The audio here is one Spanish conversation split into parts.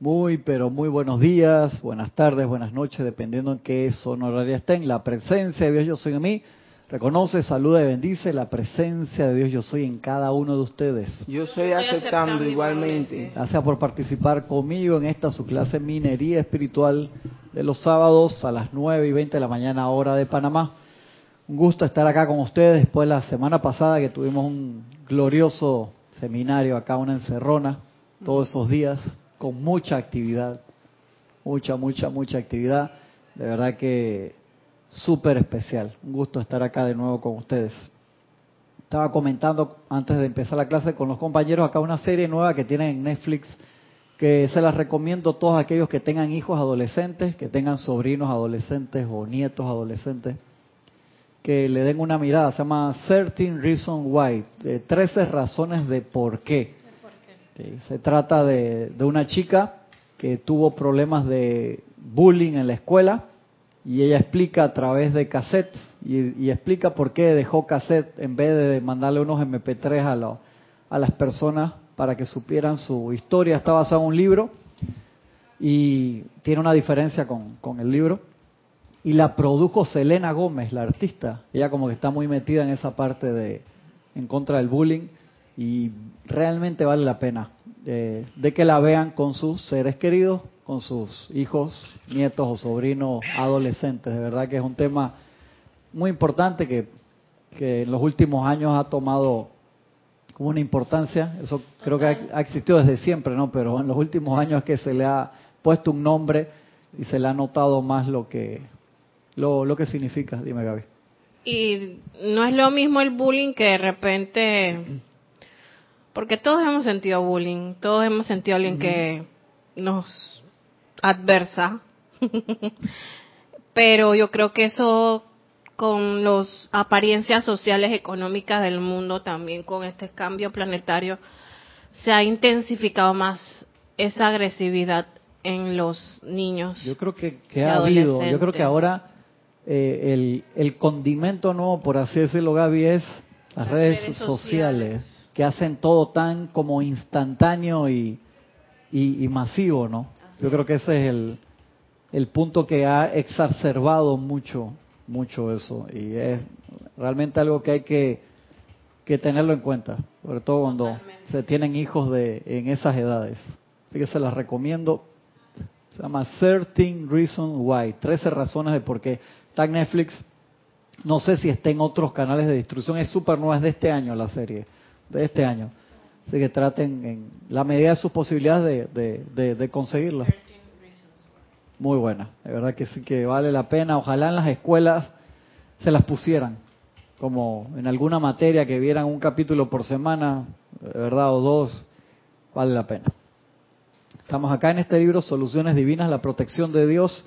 Muy, pero muy buenos días, buenas tardes, buenas noches, dependiendo en qué zona horaria estén. La presencia de Dios yo soy en mí. Reconoce, saluda y bendice la presencia de Dios yo soy en cada uno de ustedes. Yo soy aceptando igualmente. Gracias por participar conmigo en esta su clase Minería Espiritual de los sábados a las 9 y 20 de la mañana hora de Panamá. Un gusto estar acá con ustedes después de la semana pasada que tuvimos un glorioso seminario acá, una encerrona, todos esos días con mucha actividad, mucha, mucha, mucha actividad. De verdad que súper especial. Un gusto estar acá de nuevo con ustedes. Estaba comentando antes de empezar la clase con los compañeros acá una serie nueva que tienen en Netflix que se las recomiendo a todos aquellos que tengan hijos adolescentes, que tengan sobrinos adolescentes o nietos adolescentes, que le den una mirada. Se llama Certain Reason Why, 13 razones de por qué. Se trata de, una chica que tuvo problemas de bullying en la escuela y ella explica a través de cassettes y, explica por qué dejó cassette en vez de mandarle unos MP3 a, a las personas para que supieran su historia. Está basado en un libro y tiene una diferencia con, con el libro. Y la produjo Selena Gómez, la artista. Ella como que está muy metida en esa parte de en contra del bullying y realmente vale la pena eh, de que la vean con sus seres queridos, con sus hijos, nietos o sobrinos adolescentes. De verdad que es un tema muy importante que, que en los últimos años ha tomado como una importancia. Eso creo que ha, existido desde siempre, ¿no? Pero en los últimos años es que se le ha puesto un nombre y se le ha notado más lo que lo, lo que significa. Dime, Gaby. Y no es lo mismo el bullying que de repente porque todos hemos sentido bullying, todos hemos sentido alguien que nos adversa. Pero yo creo que eso con las apariencias sociales económicas del mundo también con este cambio planetario se ha intensificado más esa agresividad en los niños. Yo creo que, ha habido, yo creo que ahora eh, el, el condimento nuevo, por así decirlo, Gaby, es las, redes, sociales que hacen todo tan como instantáneo y, y, masivo, ¿no? Yo creo que ese es el, el punto que ha exacerbado mucho, mucho eso. Y es realmente algo que hay que, que tenerlo en cuenta, sobre todo cuando se tienen hijos de en esas edades. Así que se las recomiendo. Se llama 13 Reasons Why, 13 razones de por qué. Está en Netflix. No sé si está en otros canales de distribución. Es súper nueva, es de este año la serie de este año. Así que traten en la medida de sus posibilidades de, de, conseguirla. Muy buena, de verdad que sí que vale la pena. Ojalá en las escuelas se las pusieran, como en alguna materia que vieran un capítulo por semana, de verdad, o dos, vale la pena. Estamos acá en este libro, Soluciones Divinas, la protección de Dios.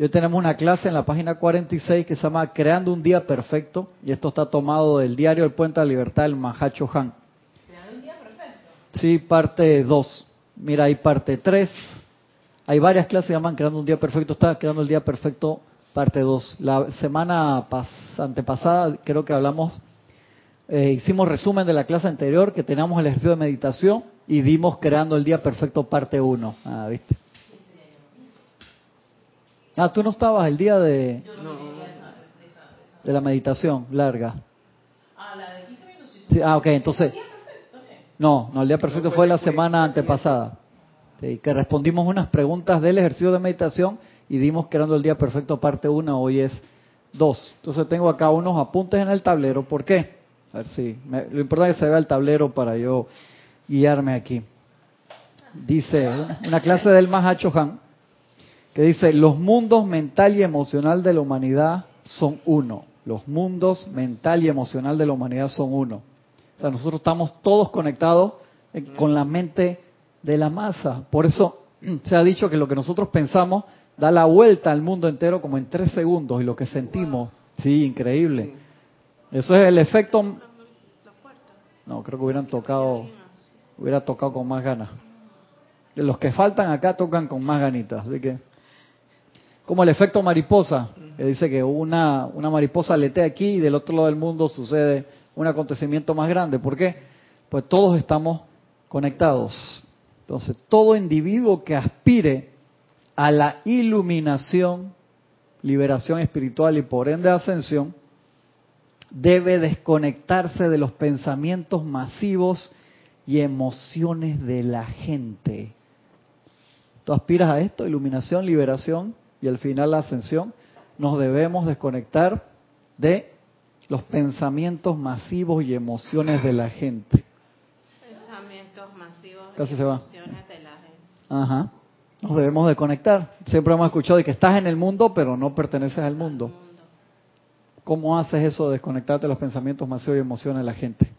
Hoy tenemos una clase en la página 46 que se llama Creando un Día Perfecto, y esto está tomado del diario El Puente de la Libertad del Mahacho Han. ¿Creando un Día Perfecto? Sí, parte 2. Mira, hay parte 3. Hay varias clases que llaman Creando un Día Perfecto. Está Creando el Día Perfecto, parte 2. La semana antepasada creo que hablamos, eh, hicimos resumen de la clase anterior, que teníamos el ejercicio de meditación, y dimos Creando el Día Perfecto, parte 1. Ah, ¿viste? Ah, tú no estabas el día de, de la meditación larga. Ah, la de 15 minutos. Sí, ah, ok, entonces. No, no, el día perfecto fue la semana antepasada. que respondimos unas preguntas del ejercicio de meditación y dimos que el día perfecto parte 1, hoy es 2. Entonces tengo acá unos apuntes en el tablero. ¿Por qué? A ver si. lo importante es que se vea el tablero para yo guiarme aquí. Dice, una clase del Mahacho Han que dice, los mundos mental y emocional de la humanidad son uno. Los mundos mental y emocional de la humanidad son uno. O sea, nosotros estamos todos conectados con la mente de la masa. Por eso se ha dicho que lo que nosotros pensamos da la vuelta al mundo entero como en tres segundos y lo que sentimos, sí, increíble. Eso es el efecto... No, creo que hubieran tocado, hubiera tocado con más ganas. Los que faltan acá tocan con más ganitas, así que como el efecto mariposa, que dice que una, una mariposa letea aquí y del otro lado del mundo sucede un acontecimiento más grande. ¿Por qué? Pues todos estamos conectados. Entonces, todo individuo que aspire a la iluminación, liberación espiritual y por ende ascensión, debe desconectarse de los pensamientos masivos y emociones de la gente. Tú aspiras a esto, iluminación, liberación y al final la ascensión. Nos debemos desconectar de los pensamientos masivos y emociones de la gente. Pensamientos masivos y emociones de la gente. Ajá. Nos debemos desconectar. Siempre hemos escuchado de que estás en el mundo, pero no perteneces al mundo. ¿Cómo haces eso de desconectarte de los pensamientos masivos y emociones de la gente?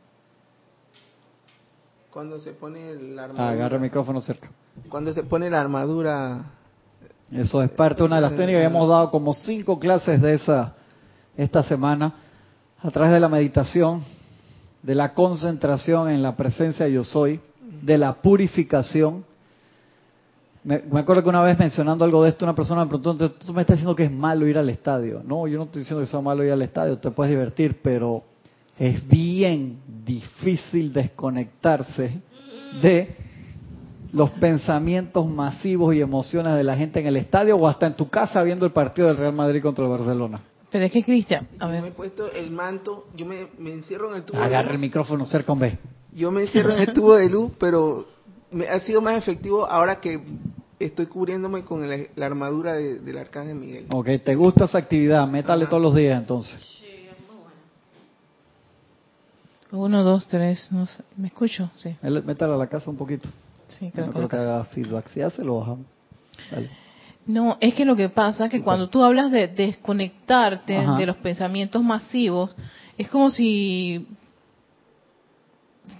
Cuando se pone la armadura. Agarra el micrófono cerca. Cuando se pone la armadura. Eso es parte de una de las técnicas. Hemos dado como cinco clases de esa esta semana a través de la meditación, de la concentración en la presencia yo soy, de la purificación me, acuerdo que una vez mencionando algo de esto, una persona me preguntó, tú me estás diciendo que es malo ir al estadio. No, yo no estoy diciendo que sea malo ir al estadio, te puedes divertir, pero es bien difícil desconectarse de los pensamientos masivos y emociones de la gente en el estadio o hasta en tu casa viendo el partido del Real Madrid contra el Barcelona. Pero es que, Cristian, a ver. Yo me he puesto el manto, yo me, encierro en el tubo Agarra el micrófono cerca, B. Yo me encierro en el tubo de luz, pero ha sido más efectivo ahora que estoy cubriéndome con la, armadura del Arcángel Miguel. Ok, ¿te gusta esa actividad? Métale todos los días entonces. Sí, es muy bueno. Uno, dos, tres, no sé. ¿me escucho? Sí. Métale a la casa un poquito. Sí, creo, no creo que haga feedback. Si hace, lo bajamos. Dale. No, es que lo que pasa es que cuando tú hablas de desconectarte de los pensamientos masivos, es como si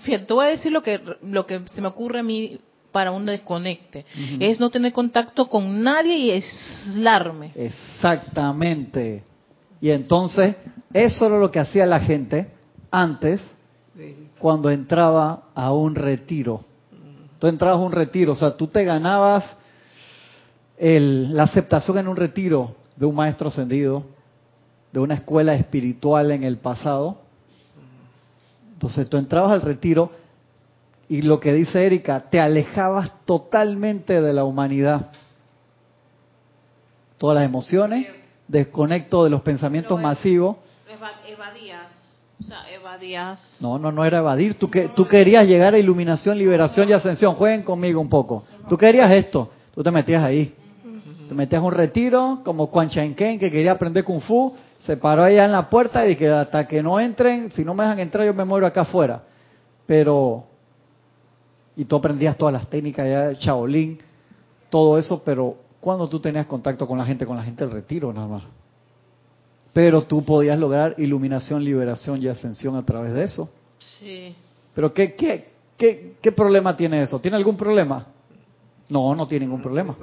fíjate, te voy a decir lo que, lo que se me ocurre a mí para un desconecte. Es no tener contacto con nadie y aislarme. Exactamente. Y entonces, eso era lo que hacía la gente antes cuando entraba a un retiro. Tú entrabas a un retiro, o sea, tú te ganabas el, la aceptación en un retiro de un maestro ascendido, de una escuela espiritual en el pasado, entonces tú entrabas al retiro y lo que dice Erika, te alejabas totalmente de la humanidad. Todas las emociones, desconecto de los pensamientos masivos. Evadías. O sea, evadías. No, no, no era evadir. Tú, que, tú querías llegar a iluminación, liberación y ascensión. Jueguen conmigo un poco. Tú querías esto. Tú te metías ahí. Te metías un retiro, como Quan Chen que quería aprender Kung Fu se paró allá en la puerta y que hasta que no entren, si no me dejan entrar yo me muero acá afuera. Pero, y tú aprendías todas las técnicas ya, Shaolin, todo eso, pero cuando tú tenías contacto con la gente, con la gente del retiro nada más. Pero tú podías lograr iluminación, liberación y ascensión a través de eso. Sí. Pero ¿qué, qué, qué, qué problema tiene eso? ¿Tiene algún problema? No, no tiene ningún problema.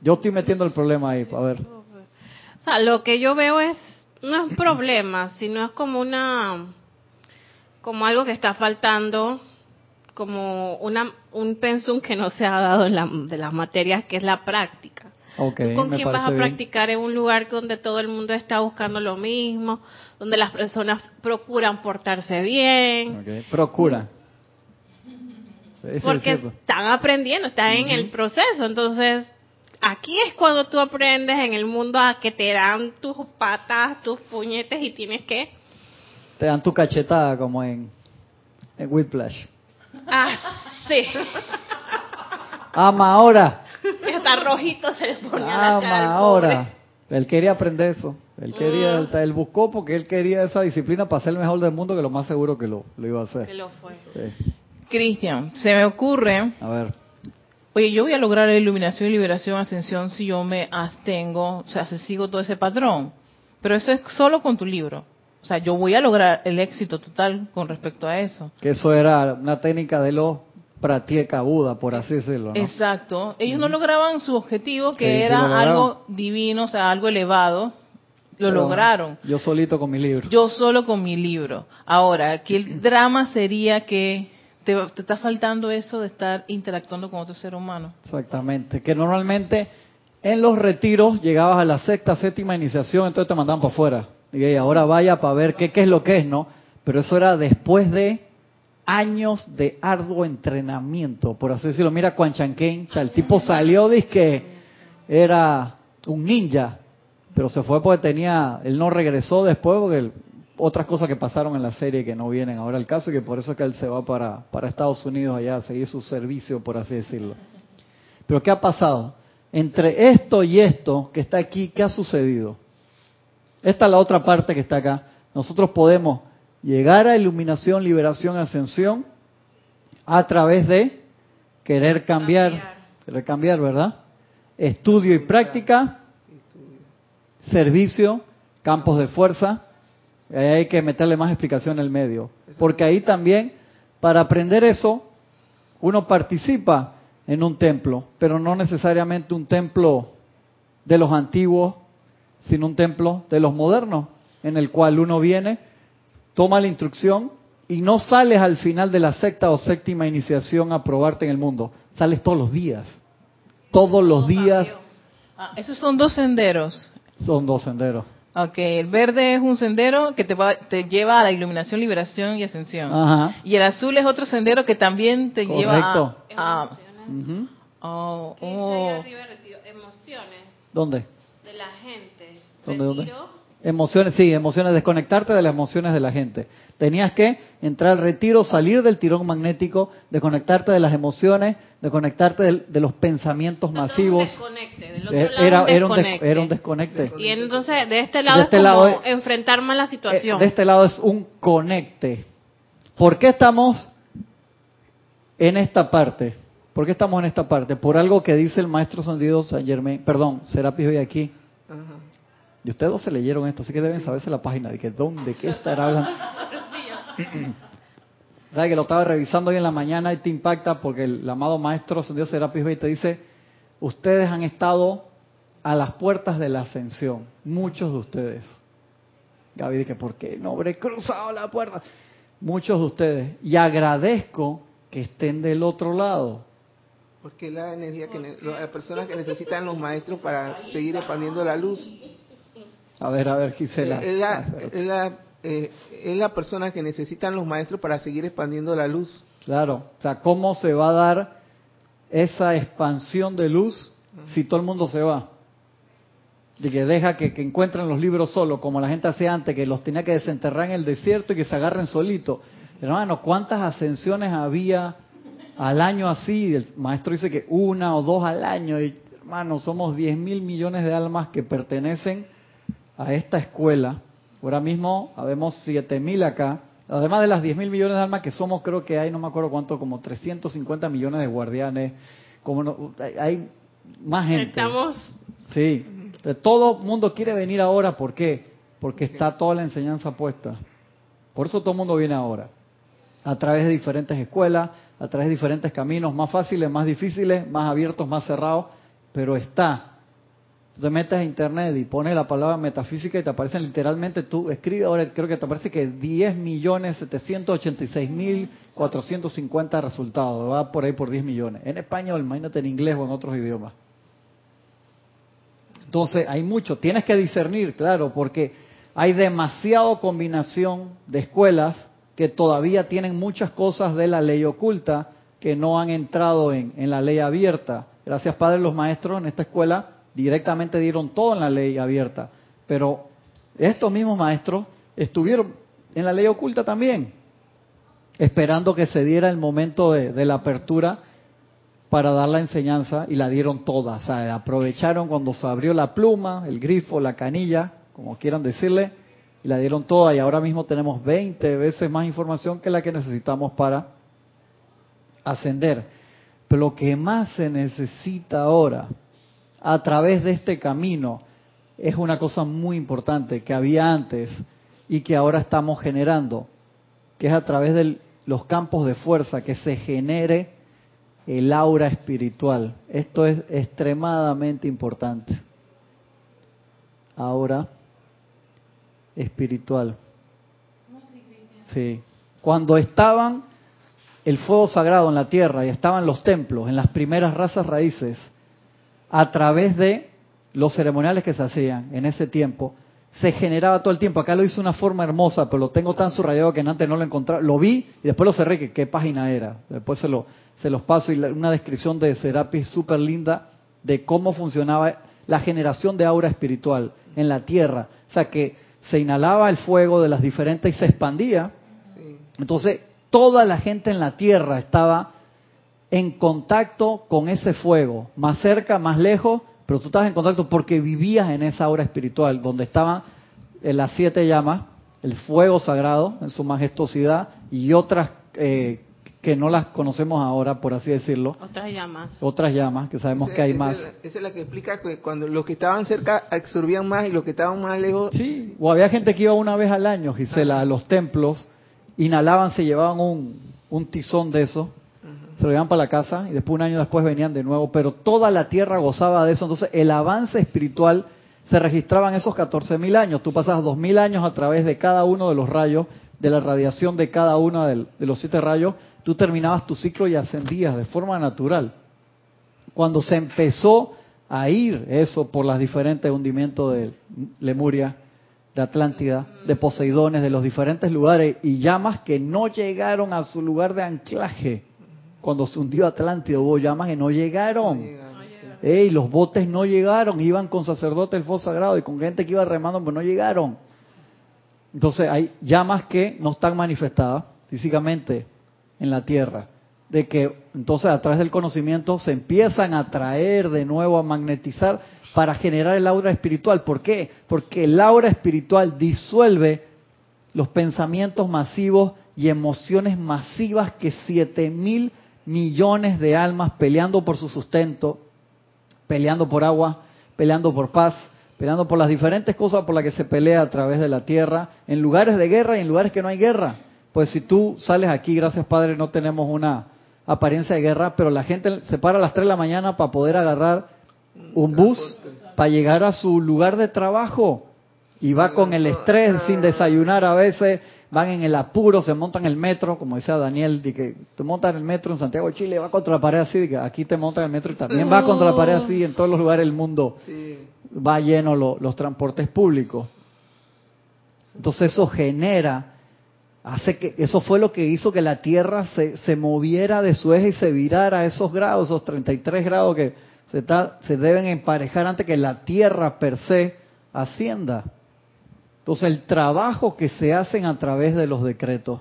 Yo estoy metiendo el problema ahí, a ver. O sea, lo que yo veo es no es un problema, sino es como una, como algo que está faltando, como una, un pensum que no se ha dado en la, de las materias, que es la práctica. Okay, ¿Con quién vas a practicar en un lugar donde todo el mundo está buscando lo mismo, donde las personas procuran portarse bien? Okay. Procura. Porque están aprendiendo, están en el proceso, entonces aquí es cuando tú aprendes en el mundo a que te dan tus patas, tus puñetes y tienes que... Te dan tu cachetada como en, en Whiplash. Ah, sí. Ama ahora. Está rojito se le ponía Ama la ahora. Él quería aprender eso. Él quería, mm. él buscó porque él quería esa disciplina para ser el mejor del mundo, que lo más seguro que lo, lo iba a hacer. Que lo fue. Cristian, se me ocurre. A ver oye, yo voy a lograr la iluminación y liberación, ascensión si yo me abstengo, o sea, si sigo todo ese patrón. Pero eso es solo con tu libro. O sea, yo voy a lograr el éxito total con respecto a eso. Que eso era una técnica de los pratieka Buda, por así decirlo. Exacto. Ellos no lograban su objetivo, que era algo divino, o sea, algo elevado. Lo lograron. Yo solito con mi libro. Yo solo con mi libro. Ahora, aquí el drama sería que te, está faltando eso de estar interactuando con otro ser humano. Exactamente, que normalmente en los retiros llegabas a la sexta, séptima iniciación, entonces te mandaban para afuera. Y ahora vaya para ver qué, qué es lo que es, ¿no? Pero eso era después de años de arduo entrenamiento, por así decirlo. Mira Quan Chan Ken, el tipo salió, dice que era un ninja, pero se fue porque tenía, él no regresó después porque otras cosas que pasaron en la serie que no vienen ahora al caso y que por eso es que él se va para, para Estados Unidos allá a seguir su servicio, por así decirlo. Pero ¿qué ha pasado? Entre esto y esto que está aquí, ¿qué ha sucedido? Esta es la otra parte que está acá. Nosotros podemos llegar a iluminación, liberación, ascensión a través de querer cambiar, Cambiar. querer cambiar, ¿verdad? Estudio y práctica, servicio, campos de fuerza. Hay que meterle más explicación en el medio. Porque ahí también, para aprender eso, uno participa en un templo, pero no necesariamente un templo de los antiguos, sino un templo de los modernos, en el cual uno viene, toma la instrucción y no sales al final de la sexta o séptima iniciación a probarte en el mundo, sales todos los días. Todos los días Ah, esos son dos senderos. son dos senderos. Ok, el verde es un sendero que te, va- te lleva a la iluminación, liberación y ascensión. Ajá. Y el azul es otro sendero que también te lleva Correcto. a... a- Ujú. oh, ¿Qué dice oh. ahí arriba, retiro? Emociones ¿Dónde? de la gente. ¿Dónde, dónde? Emociones, sí, emociones, desconectarte de las emociones de la gente. Tenías que entrar al retiro, salir del tirón magnético, desconectarte de las emociones, desconectarte del- de, los pensamientos no, masivos. del otro Eh, lado Era, un era, un des- desconecte. era un desconecte. Y entonces de este lado De este es como lado es- enfrentar más la situación. Eh, De este lado es un conecte. ¿Por qué estamos en esta parte? ¿Por qué estamos en esta parte? Por algo que dice el maestro Sandido San Germain, perdón, Serapis hoy aquí. Ajá. Y ustedes dos se leyeron esto, así que deben saberse la página de que dónde, qué estará hablando. ¿Sabes que lo estaba revisando hoy en la mañana y te impacta porque el, amado maestro Ascendido Serapis Bey te dice, ustedes han estado a las puertas de la ascensión, muchos de ustedes. Gaby dice, ¿por qué no habré cruzado la puerta? Muchos de ustedes. Y agradezco que estén del otro lado. Porque es la energía que las personas que necesitan los maestros para seguir expandiendo la luz. A ver, a ver, Gisela. es, la, Ah, espérate. es, la, eh, es la persona que necesitan los maestros para seguir expandiendo la luz. Claro, o sea, ¿cómo se va a dar esa expansión de luz si todo el mundo se va? De que deja que, que encuentren los libros solos, como la gente hacía antes, que los tenía que desenterrar en el desierto y que se agarren solitos. Hermano, ¿cuántas ascensiones había al año así? El maestro dice que una o dos al año. Y, hermano, somos 10 mil millones de almas que pertenecen a esta escuela. Ahora mismo habemos 7 mil acá. Además de las 10 mil millones de almas que somos, creo que hay, no me acuerdo cuánto, como 350 millones de guardianes. Como no- hay- más gente. Estamos Sí. Todo el mundo quiere venir ahora. ¿Por qué? Porque está toda la enseñanza puesta. Por eso todo el mundo viene ahora. A través de diferentes escuelas, a través de diferentes caminos, más fáciles, más difíciles, más abiertos, más cerrados, pero está. Tú te metes a internet y pones la palabra metafísica y te aparecen literalmente, tú escribes ahora, creo que te aparece que 10 millones 786 mil 450 resultados, va por ahí por 10 millones. En español, imagínate en inglés o en otros idiomas. Entonces, hay mucho. Tienes que discernir, claro, porque hay demasiada combinación de escuelas que todavía tienen muchas cosas de la ley oculta que no han entrado en, en la ley abierta. Gracias, Padre, los maestros en esta escuela directamente dieron todo en la ley abierta. Pero estos mismos maestros estuvieron en la ley oculta también, esperando que se diera el momento de, la apertura para dar la enseñanza y la dieron toda. O sea, aprovecharon cuando se abrió la pluma, el grifo, la canilla, como quieran decirle, y la dieron toda. Y ahora mismo tenemos 20 veces más información que la que necesitamos para ascender. Pero lo que más se necesita ahora, a través de este camino, es una cosa muy importante que había antes y que ahora estamos generando, que es a través de los campos de fuerza, que se genere el aura espiritual. Esto es extremadamente importante. Aura espiritual. Sí. Cuando estaban el fuego sagrado en la tierra y estaban los templos, en las primeras razas raíces, a través de los ceremoniales que se hacían en ese tiempo, se generaba todo el tiempo. Acá lo hice una forma hermosa, pero lo tengo tan subrayado que antes no lo encontraba. Lo vi y después lo cerré, que qué página era. Después se, lo, se los paso y una descripción de Serapis súper linda de cómo funcionaba la generación de aura espiritual en la tierra. O sea, que se inhalaba el fuego de las diferentes y se expandía. Entonces, toda la gente en la tierra estaba en contacto con ese fuego, más cerca, más lejos, pero tú estabas en contacto porque vivías en esa aura espiritual, donde estaban eh, las siete llamas, el fuego sagrado en su majestuosidad y otras eh, que no las conocemos ahora, por así decirlo. Otras llamas. Otras llamas, que sabemos que hay más. esa es la que explica que cuando los que estaban cerca absorbían más y los que estaban más lejos... Sí, o había gente que iba una vez al año, Gisela, a los templos, inhalaban, se llevaban un, un tizón de eso se lo llevan para la casa y después un año después venían de nuevo, pero toda la tierra gozaba de eso. Entonces el avance espiritual se registraba en esos 14.000 años. Tú pasas 2.000 años a través de cada uno de los rayos, de la radiación de cada uno de los siete rayos, tú terminabas tu ciclo y ascendías de forma natural. Cuando se empezó a ir eso por los diferentes hundimientos de Lemuria, de Atlántida, de Poseidones, de los diferentes lugares y llamas que no llegaron a su lugar de anclaje cuando se hundió Atlántida hubo llamas que no llegaron. Ey, los botes no llegaron, iban con sacerdotes del foso sagrado y con gente que iba remando, pero no llegaron. Entonces hay llamas que no están manifestadas físicamente en la tierra. De que entonces a través del conocimiento se empiezan a traer de nuevo, a magnetizar para generar el aura espiritual. ¿Por qué? Porque el aura espiritual disuelve los pensamientos masivos y emociones masivas que siete mil millones de almas peleando por su sustento, peleando por agua, peleando por paz, peleando por las diferentes cosas por las que se pelea a través de la tierra, en lugares de guerra y en lugares que no hay guerra. Pues si tú sales aquí, gracias Padre, no tenemos una apariencia de guerra, pero la gente se para a las 3 de la mañana para poder agarrar un bus para llegar a su lugar de trabajo y va con el estrés sin desayunar a veces van en el apuro, se montan el metro, como decía Daniel, de que te montan el metro en Santiago de Chile, va contra la pared así, de que aquí te montan el metro y también va contra la pared así en todos los lugares del mundo. Va lleno los transportes públicos. Entonces eso genera, hace que, eso fue lo que hizo que la Tierra se, se moviera de su eje y se virara a esos grados, esos 33 grados que se, está, se deben emparejar antes que la Tierra per se ascienda. Entonces el trabajo que se hacen a través de los decretos,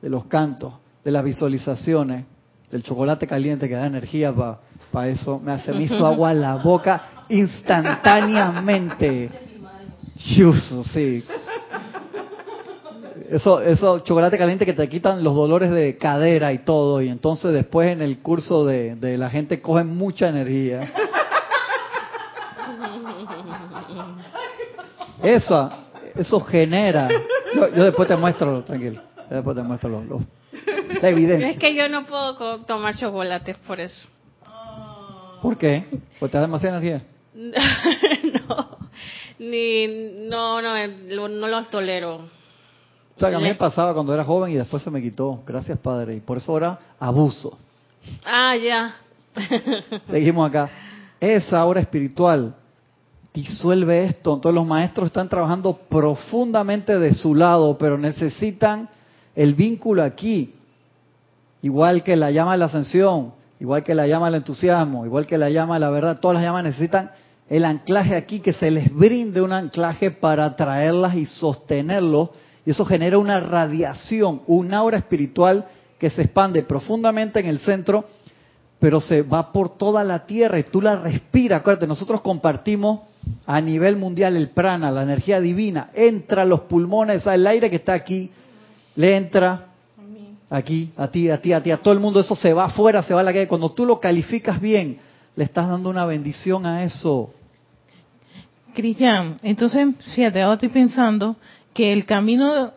de los cantos, de las visualizaciones, del chocolate caliente que da energía para eso, me hace me hizo agua a la boca instantáneamente. sí. Eso, eso, chocolate caliente que te quitan los dolores de cadera y todo, y entonces después en el curso de, de la gente cogen mucha energía. Eso, eso genera. Yo, después te muestro, tranquilo. después te muestro los, la evidencia. Es que yo no puedo tomar chocolates por eso. ¿Por qué? ¿Porque te da demasiada energía? no, ni, no, no, no lo tolero. O sea, que a mí me pasaba cuando era joven y después se me quitó. Gracias, Padre. Y por eso ahora abuso. Ah, ya. Seguimos acá. Esa hora espiritual disuelve esto. Entonces los maestros están trabajando profundamente de su lado, pero necesitan el vínculo aquí, igual que la llama de la ascensión, igual que la llama del entusiasmo, igual que la llama de la verdad, todas las llamas necesitan el anclaje aquí, que se les brinde un anclaje para atraerlas y sostenerlos, y eso genera una radiación, un aura espiritual que se expande profundamente en el centro, pero se va por toda la tierra y tú la respiras. Acuérdate, nosotros compartimos a nivel mundial el prana, la energía divina, entra a los pulmones, el aire que está aquí, le entra aquí, a ti, a ti, a ti, a todo el mundo, eso se va afuera, se va a la calle. Cuando tú lo calificas bien, le estás dando una bendición a eso. Cristian, entonces, fíjate, ahora estoy pensando que el camino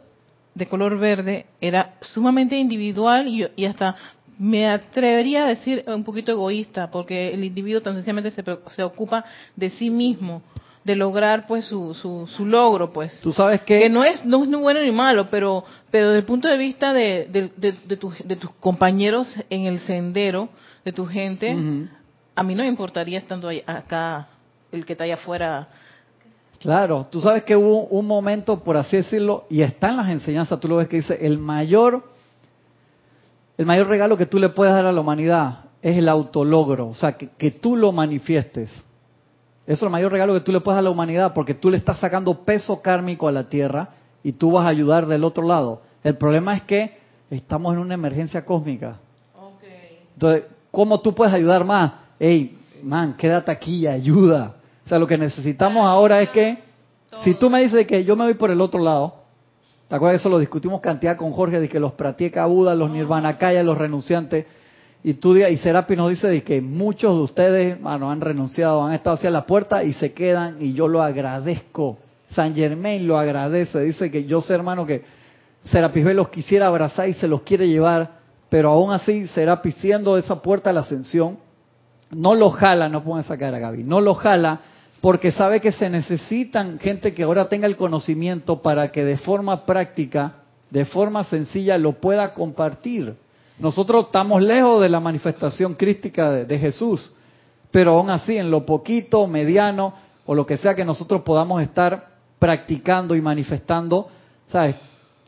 de color verde era sumamente individual y, y hasta me atrevería a decir un poquito egoísta, porque el individuo tan sencillamente se, se ocupa de sí mismo, de lograr pues su, su, logro, pues. Tú sabes que... que no es no es ni bueno ni malo, pero pero desde el punto de vista de, de, de, tus compañeros en el sendero, de tu gente, a mí no me importaría estando acá, el que está allá afuera. Claro, tú sabes que hubo un momento, por así decirlo, y está en las enseñanzas, tú lo ves que dice, el mayor, el mayor regalo que tú le puedes dar a la humanidad es el autologro, o sea, que, que tú lo manifiestes. Eso es el mayor regalo que tú le puedes dar a la humanidad, porque tú le estás sacando peso kármico a la Tierra y tú vas a ayudar del otro lado. El problema es que estamos en una emergencia cósmica. Entonces, ¿cómo tú puedes ayudar más? Ey, man, quédate aquí y ayuda. O sea, lo que necesitamos ahora es que, si tú me dices que yo me voy por el otro lado, ¿te acuerdas? Eso lo discutimos cantidad con Jorge, de que los Pratyeka Buda, los Nirvana Kaya, los renunciantes, y tú y Serapi nos dice de que muchos de ustedes, mano, han renunciado, han estado hacia la puerta y se quedan, y yo lo agradezco. San Germain lo agradece, dice que yo sé, hermano, que Serapis B los quisiera abrazar y se los quiere llevar, pero aún así Serapis siendo esa puerta a la ascensión, no lo jala, no pueden sacar a Gaby, no lo jala porque sabe que se necesitan gente que ahora tenga el conocimiento para que de forma práctica, de forma sencilla, lo pueda compartir. Nosotros estamos lejos de la manifestación crística de, de Jesús, pero aún así, en lo poquito, mediano, o lo que sea que nosotros podamos estar practicando y manifestando, ¿sabes?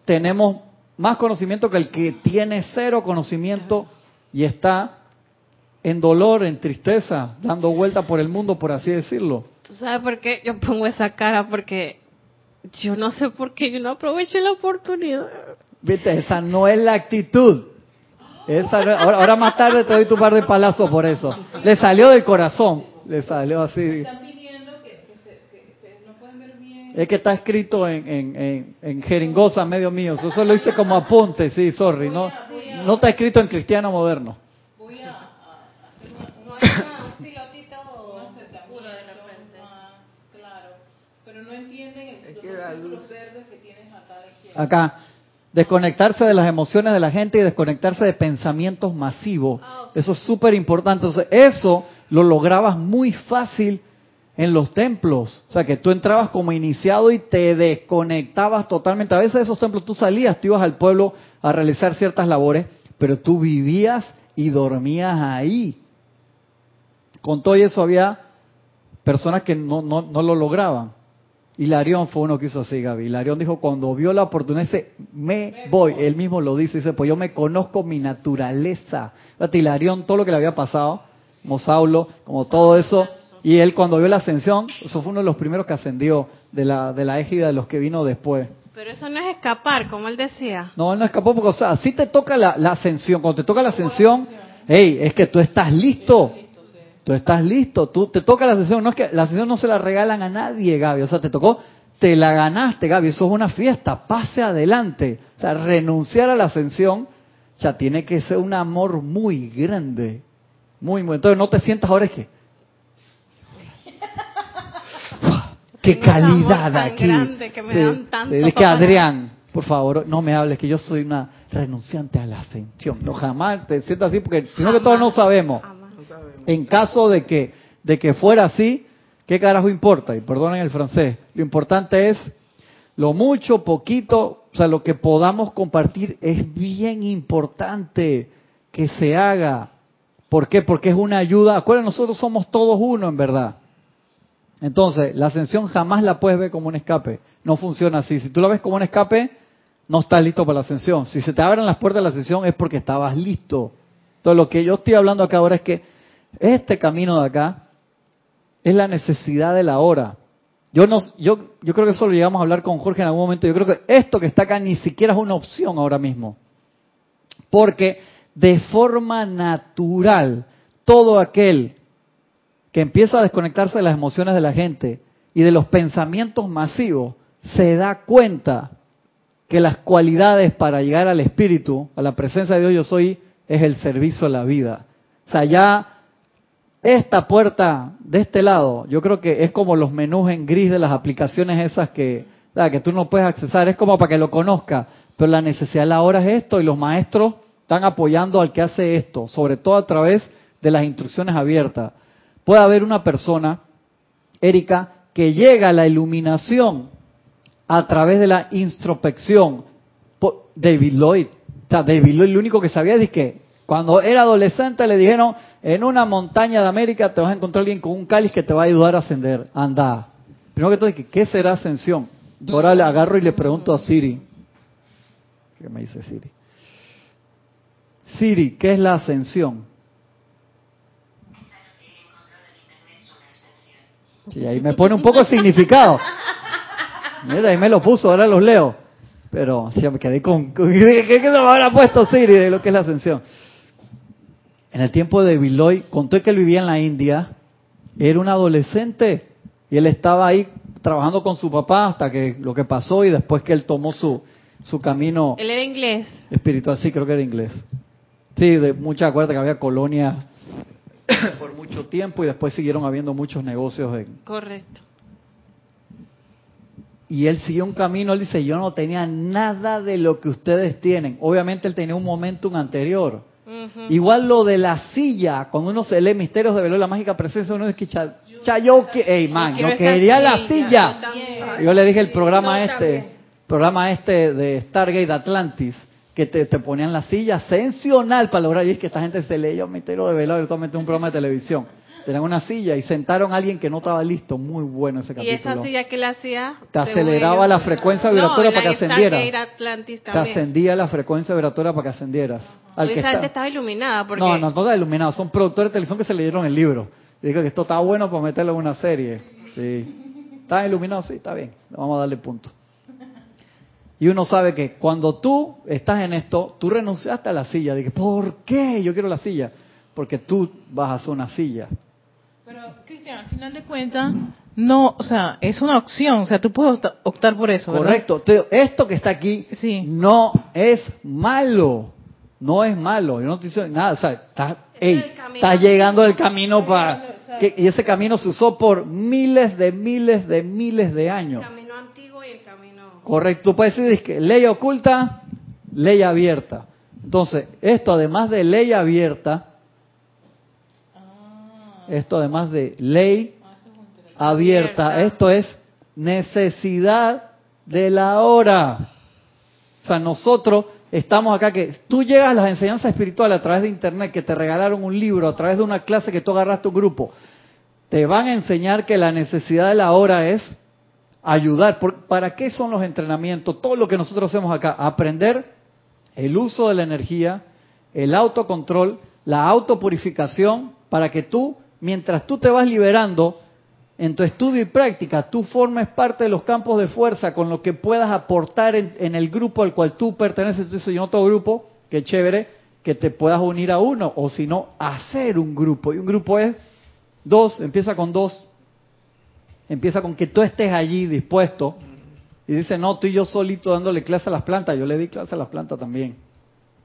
Tenemos más conocimiento que el que tiene cero conocimiento y está en dolor, en tristeza, dando vuelta por el mundo, por así decirlo. ¿Tú sabes por qué yo pongo esa cara? Porque yo no sé por qué yo no aproveché la oportunidad. Viste, esa no es la actitud. Esa no- ahora, ahora más tarde te doy tu par de palazos por eso. Le salió del corazón. Le salió así. Están pidiendo que, que, se, que, que no pueden ver bien. Es que está escrito en, en, en, en jeringosa medio mío. Eso lo hice como apunte, sí, sorry. No, no está escrito en cristiano moderno. Voy a, a hacer una, No hay nada, un pilotito un acercamiento oscuro de repente. más claro. Pero no entienden el, Es los que la luz- acá desconectarse de las emociones de la gente y desconectarse de pensamientos masivos. Ah. Eso es súper importante. Entonces, eso lo lograbas muy fácil en los templos. O sea, que tú entrabas como iniciado y te desconectabas totalmente. A veces de esos templos tú salías, tú ibas al pueblo a realizar ciertas labores, pero tú vivías y dormías ahí. Con todo eso había personas que no, no, no lo lograban. Hilarión fue uno que hizo así, Gaby. Hilarión dijo, cuando vio la oportunidad, dice, me voy. Él mismo lo dice, dice, pues yo me conozco mi naturaleza. Fíjate, Hilarión, todo lo que le había pasado, como Saulo, como todo eso. Y él cuando vio la ascensión, eso fue uno de los primeros que ascendió de la, de la égida de los que vino después. Pero eso no es escapar, como él decía. No, él no escapó porque, o sea, si te toca la, la ascensión, cuando te toca la ascensión, hey, es que tú estás listo. Tú estás listo, tú te toca la ascensión, no es que la ascensión no se la regalan a nadie, Gaby, o sea, te tocó, te la ganaste, Gaby, eso es una fiesta, pase adelante. O sea, renunciar a la ascensión, ya tiene que ser un amor muy grande, muy, muy. Entonces no te sientas ahora es que, qué calidad tan aquí. grande que me dan tanto. Es que Adrián, por favor, no me hables que yo soy una renunciante a la ascensión. No jamás te sientas así porque primero que todo no sabemos. En caso de que de que fuera así, ¿qué carajo importa? Y perdonen el francés. Lo importante es lo mucho, poquito, o sea, lo que podamos compartir es bien importante que se haga. ¿Por qué? Porque es una ayuda. Acuérdense, nosotros somos todos uno en verdad. Entonces, la ascensión jamás la puedes ver como un escape. No funciona así. Si tú la ves como un escape, no estás listo para la ascensión. Si se te abren las puertas de la ascensión es porque estabas listo. Entonces, lo que yo estoy hablando acá ahora es que este camino de acá es la necesidad de la hora. Yo no, yo, creo que eso lo llegamos a hablar con Jorge en algún momento. Yo creo que esto que está acá ni siquiera es una opción ahora mismo. Porque de forma natural, todo aquel que empieza a desconectarse de las emociones de la gente y de los pensamientos masivos, se da cuenta que las cualidades para llegar al espíritu, a la presencia de Dios yo soy, es el servicio a la vida. O sea, ya esta puerta de este lado, yo creo que es como los menús en gris de las aplicaciones esas que, que tú no puedes accesar, es como para que lo conozca, pero la necesidad de la hora es esto y los maestros están apoyando al que hace esto, sobre todo a través de las instrucciones abiertas. Puede haber una persona, Erika, que llega a la iluminación a través de la introspección. David Lloyd, o sea, David Lloyd lo único que sabía es que cuando era adolescente le dijeron, en una montaña de América te vas a encontrar alguien con un cáliz que te va a ayudar a ascender. Anda. Primero que todo, ¿qué será ascensión? Ahora le agarro y le pregunto a Siri. ¿Qué me dice Siri? Siri, ¿qué es la ascensión? Y ahí me pone un poco de significado. Mira, ahí me lo puso, ahora los leo. Pero sí, me quedé con... ¿Qué, qué me habrá puesto Siri de lo que es la ascensión? En el tiempo de Biloy, contó que él vivía en la India, era un adolescente y él estaba ahí trabajando con su papá hasta que lo que pasó y después que él tomó su, su camino Él era inglés. espiritual, sí, creo que era inglés. Sí, de mucha acuerdo que había colonias por mucho tiempo y después siguieron habiendo muchos negocios en, Correcto. y él siguió un camino, él dice, yo no tenía nada de lo que ustedes tienen. Obviamente él tenía un momentum anterior. Igual lo de la silla, cuando uno se lee Misterios de Velo, la mágica presencia, uno dice, "Cha- cha, yo que, ey man, yo quería la silla, yo le dije el programa este, programa este de Stargate Atlantis, que te, te ponían la silla ascensional para lograr, y es que esta gente se leía Misterios de Velo, totalmente un programa de televisión. Tenían una silla y sentaron a alguien que no estaba listo, muy bueno ese Y capítulo. esa silla que le hacía... Te aceleraba la frecuencia vibratoria No, para que ascendiera. Te ascendía la frecuencia vibratoria para que ascendieras. Al Oye, que esa está- gente estaba iluminada porque... No, no, no está iluminado. Son productores de televisión que se leyeron el libro. Y digo que esto está bueno para meterlo en una serie. Sí. ¿Está iluminado? Sí, está bien. Vamos a darle punto. Y uno sabe que cuando tú estás en esto, tú renunciaste a la silla. Dije, ¿por qué yo quiero la silla? Porque tú vas a hacer una silla. Pero, Cristian, al final de cuentas, no, o sea, es una opción, o sea, tú puedes opta- optar por eso, ¿verdad? Correcto. Esto que está aquí Sí. no es malo. No es malo. Yo no te digo nada. O sea, estás, el estás llegando del camino para... que- y ese camino se usó por miles de miles de miles de El años. camino antiguo y el camino... Correcto. Tú puedes decir que ley oculta, ley abierta. Entonces, esto además de ley abierta, esto además de ley abierta, esto es necesidad de la hora. O sea, nosotros estamos acá que tú llegas a las enseñanzas espirituales a través de internet, que te regalaron un libro, a través de una clase que tú agarraste un grupo, te van a enseñar que la necesidad de la hora es ayudar. Por- ¿Para qué son los entrenamientos? Todo lo que nosotros hacemos acá, aprender el uso de la energía, el autocontrol, la autopurificación, para que tú, mientras tú te vas liberando, en tu estudio y práctica, tú formes parte de los campos de fuerza con lo que puedas aportar en, el grupo al cual tú perteneces. Entonces, yo otro grupo, que chévere, que te puedas unir a uno, o si no, hacer un grupo. Y un grupo es dos, empieza con dos, empieza con que tú estés allí dispuesto. Y dice, no, tú y yo solito dándole clase a las plantas. Yo le di clase a las plantas también.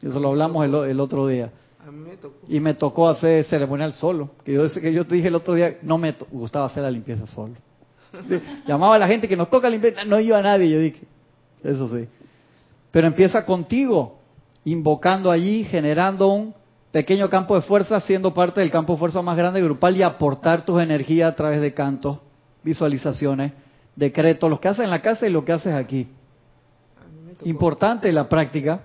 Eso lo hablamos el otro día. A mí me tocó. Y me tocó hacer ceremonial solo. Que yo, que yo te dije el otro día, no me gustaba hacer la limpieza solo. Sí, Llamaba a la gente que nos toca limpiar, no iba a nadie. Yo dije, eso sí. Pero empieza contigo, invocando allí, generando un pequeño campo de fuerza, siendo parte del campo de fuerza más grande grupal y aportar tus energías a través de cantos, visualizaciones, decretos, los que haces en la casa y lo que haces aquí. Importante la práctica,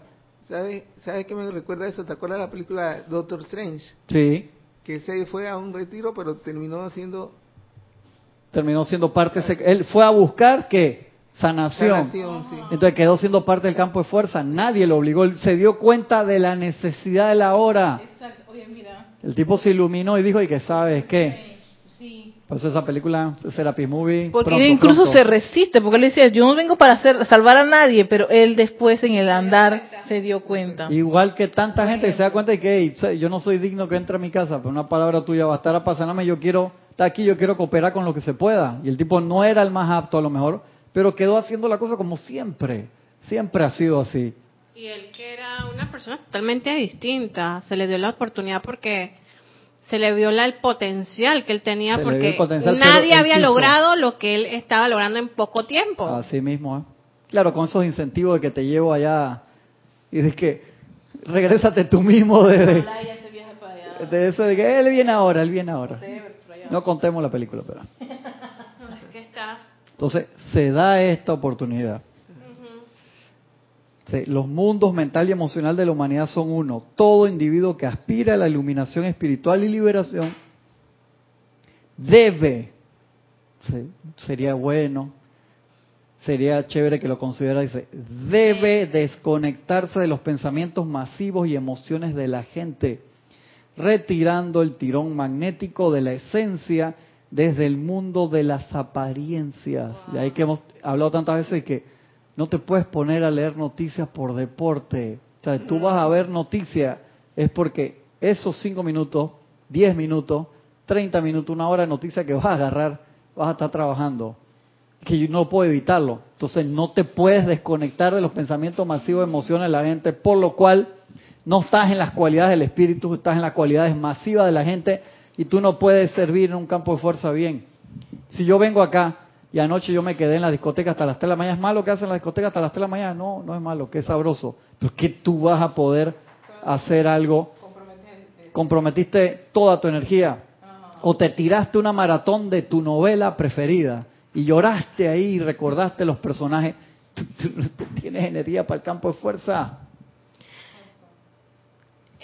¿Sabes sabe qué me recuerda eso? ¿Te acuerdas de la película Doctor Strange? sí, Que se fue a un retiro, pero terminó haciendo terminó siendo parte, ese- él fue a buscar que sanación. sanación, sí. Entonces quedó siendo parte del campo de fuerza, nadie lo obligó, él se dio cuenta de la necesidad de la hora. Exacto, oye, mira, El tipo se iluminó y dijo, ¿y que sabes qué? Pues esa película, Serapis Movie. Porque pronto, él incluso pronto. se resiste, porque él decía, yo no vengo para hacer, salvar a nadie, pero él después en el andar se dio cuenta. Igual que tanta gente que se da cuenta de que "Hey, yo no soy digno que entre a mi casa, pero una palabra tuya bastará para sanarme, yo quiero estar aquí, yo quiero cooperar con lo que se pueda. Y el tipo no era el más apto a lo mejor, pero quedó haciendo la cosa como siempre. Siempre ha sido así. Y él que era una persona totalmente distinta, se le dio la oportunidad porque se le vio la- el potencial que él tenía Se porque nadie había quiso. logrado lo que él estaba logrando en poco tiempo. Así mismo, ¿eh? Claro, con esos incentivos de que te llevo allá y de que regrésate tú mismo de, de, de eso de que él viene ahora, él viene ahora. No contemos la película, pero. No, es que está Entonces, se da esta oportunidad. Los mundos mental y emocional de la humanidad son uno. Todo individuo que aspira a la iluminación espiritual y liberación debe se- sería bueno, sería chévere que lo considera, dice, debe desconectarse de los pensamientos masivos y emociones de la gente, retirando el tirón magnético de la esencia desde el mundo de las apariencias. De ahí que hemos hablado tantas veces que no te puedes poner a leer noticias por deporte. O sea, tú vas a ver noticias, es porque esos cinco minutos, diez minutos, treinta minutos, una hora de noticias que vas a agarrar, vas a estar trabajando que yo no puedo evitarlo. Entonces no te puedes desconectar de los pensamientos masivos emociones de la gente, por lo cual no estás en las cualidades del espíritu, estás en las cualidades masivas de la gente y tú no puedes servir en un campo de fuerza bien. Si yo vengo acá y anoche yo me quedé en la discoteca hasta las 3 de la mañana, ¿es malo que hacen en la discoteca hasta las 3 de la mañana? No, no es malo, que es sabroso. Pero que tú vas a poder hacer algo, comprometiste toda tu energía o te tiraste una maratón de tu novela preferida y lloraste ahí y recordaste los personajes, tú, tienes energía para el campo de fuerza.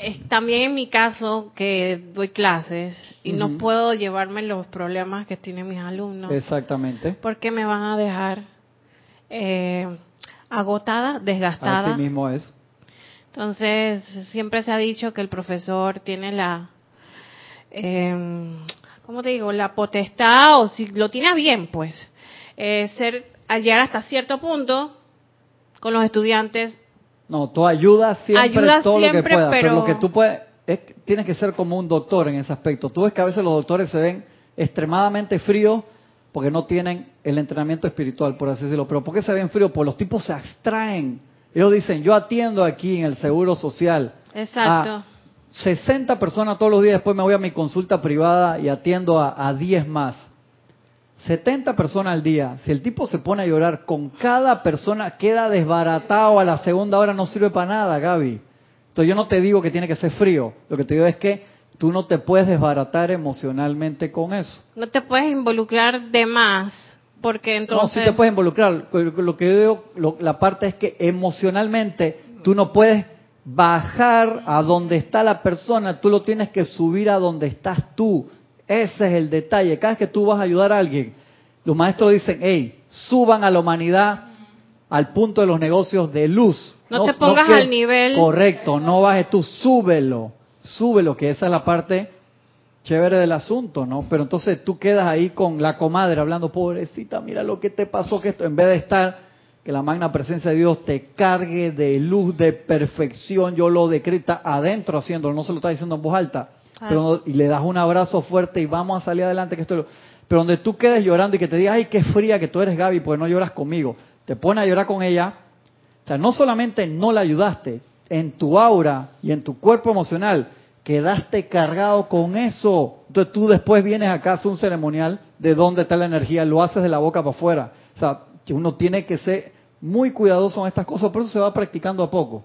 Es también en mi caso que doy clases y no puedo llevarme los problemas que tienen mis alumnos Exactamente. porque me van a dejar eh, agotada, desgastada. Así mismo es. Entonces, siempre se ha dicho que el profesor tiene la, eh, ¿cómo te digo? La potestad, o si lo tiene bien, pues, eh, ser, al llegar hasta cierto punto con los estudiantes, No, tú ayudas siempre todo lo que puedas, pero... pero- lo que tú puedes, es, tienes que ser como un doctor en ese aspecto. Tú ves que a veces los doctores se ven extremadamente fríos porque no tienen el entrenamiento espiritual, por así decirlo. Pero ¿por qué se ven fríos? Porque los tipos se abstraen. Ellos dicen, yo atiendo aquí en el Seguro Social exacto. a 60 personas todos los días, después me voy a mi consulta privada y atiendo a, a 10 más. 70 personas al día. Si el tipo se pone a llorar con cada persona, queda desbaratado a la segunda hora, no sirve para nada, Gaby. Entonces yo no te digo que tiene que ser frío. Lo que te digo es que tú no te puedes desbaratar emocionalmente con eso. No te puedes involucrar de más, porque entonces... No, sí te puedes involucrar. Lo que yo digo, lo- la parte es que emocionalmente tú no puedes bajar a donde está la persona, tú lo tienes que subir a donde estás tú. Ese es el detalle. Cada vez que tú vas a ayudar a alguien, los maestros dicen, hey, suban a la humanidad al punto de los negocios de luz. No te pongas al nivel- Correcto, no bajes tú, súbelo, súbelo, que esa es la parte chévere del asunto, ¿no? Pero entonces tú quedas ahí con la comadre hablando, pobrecita, mira lo que te pasó, que esto, en vez de estar, que la magna presencia de Dios te cargue de luz, de perfección, yo lo decreta adentro haciéndolo, no se lo está diciendo en voz alta. Pero, y le das un abrazo fuerte y vamos a salir adelante, que esto lo- pero donde tú quedes llorando y que te digas, ay, qué fría que tú eres Gaby, pues no lloras conmigo, te pones a llorar con ella, o sea, no solamente no la ayudaste, en tu aura y en tu cuerpo emocional quedaste cargado con eso. Entonces tú después vienes acá a hacer un ceremonial de dónde está la energía, lo haces de la boca para afuera. O sea, que uno tiene que ser muy cuidadoso en estas cosas, por eso se va practicando a poco.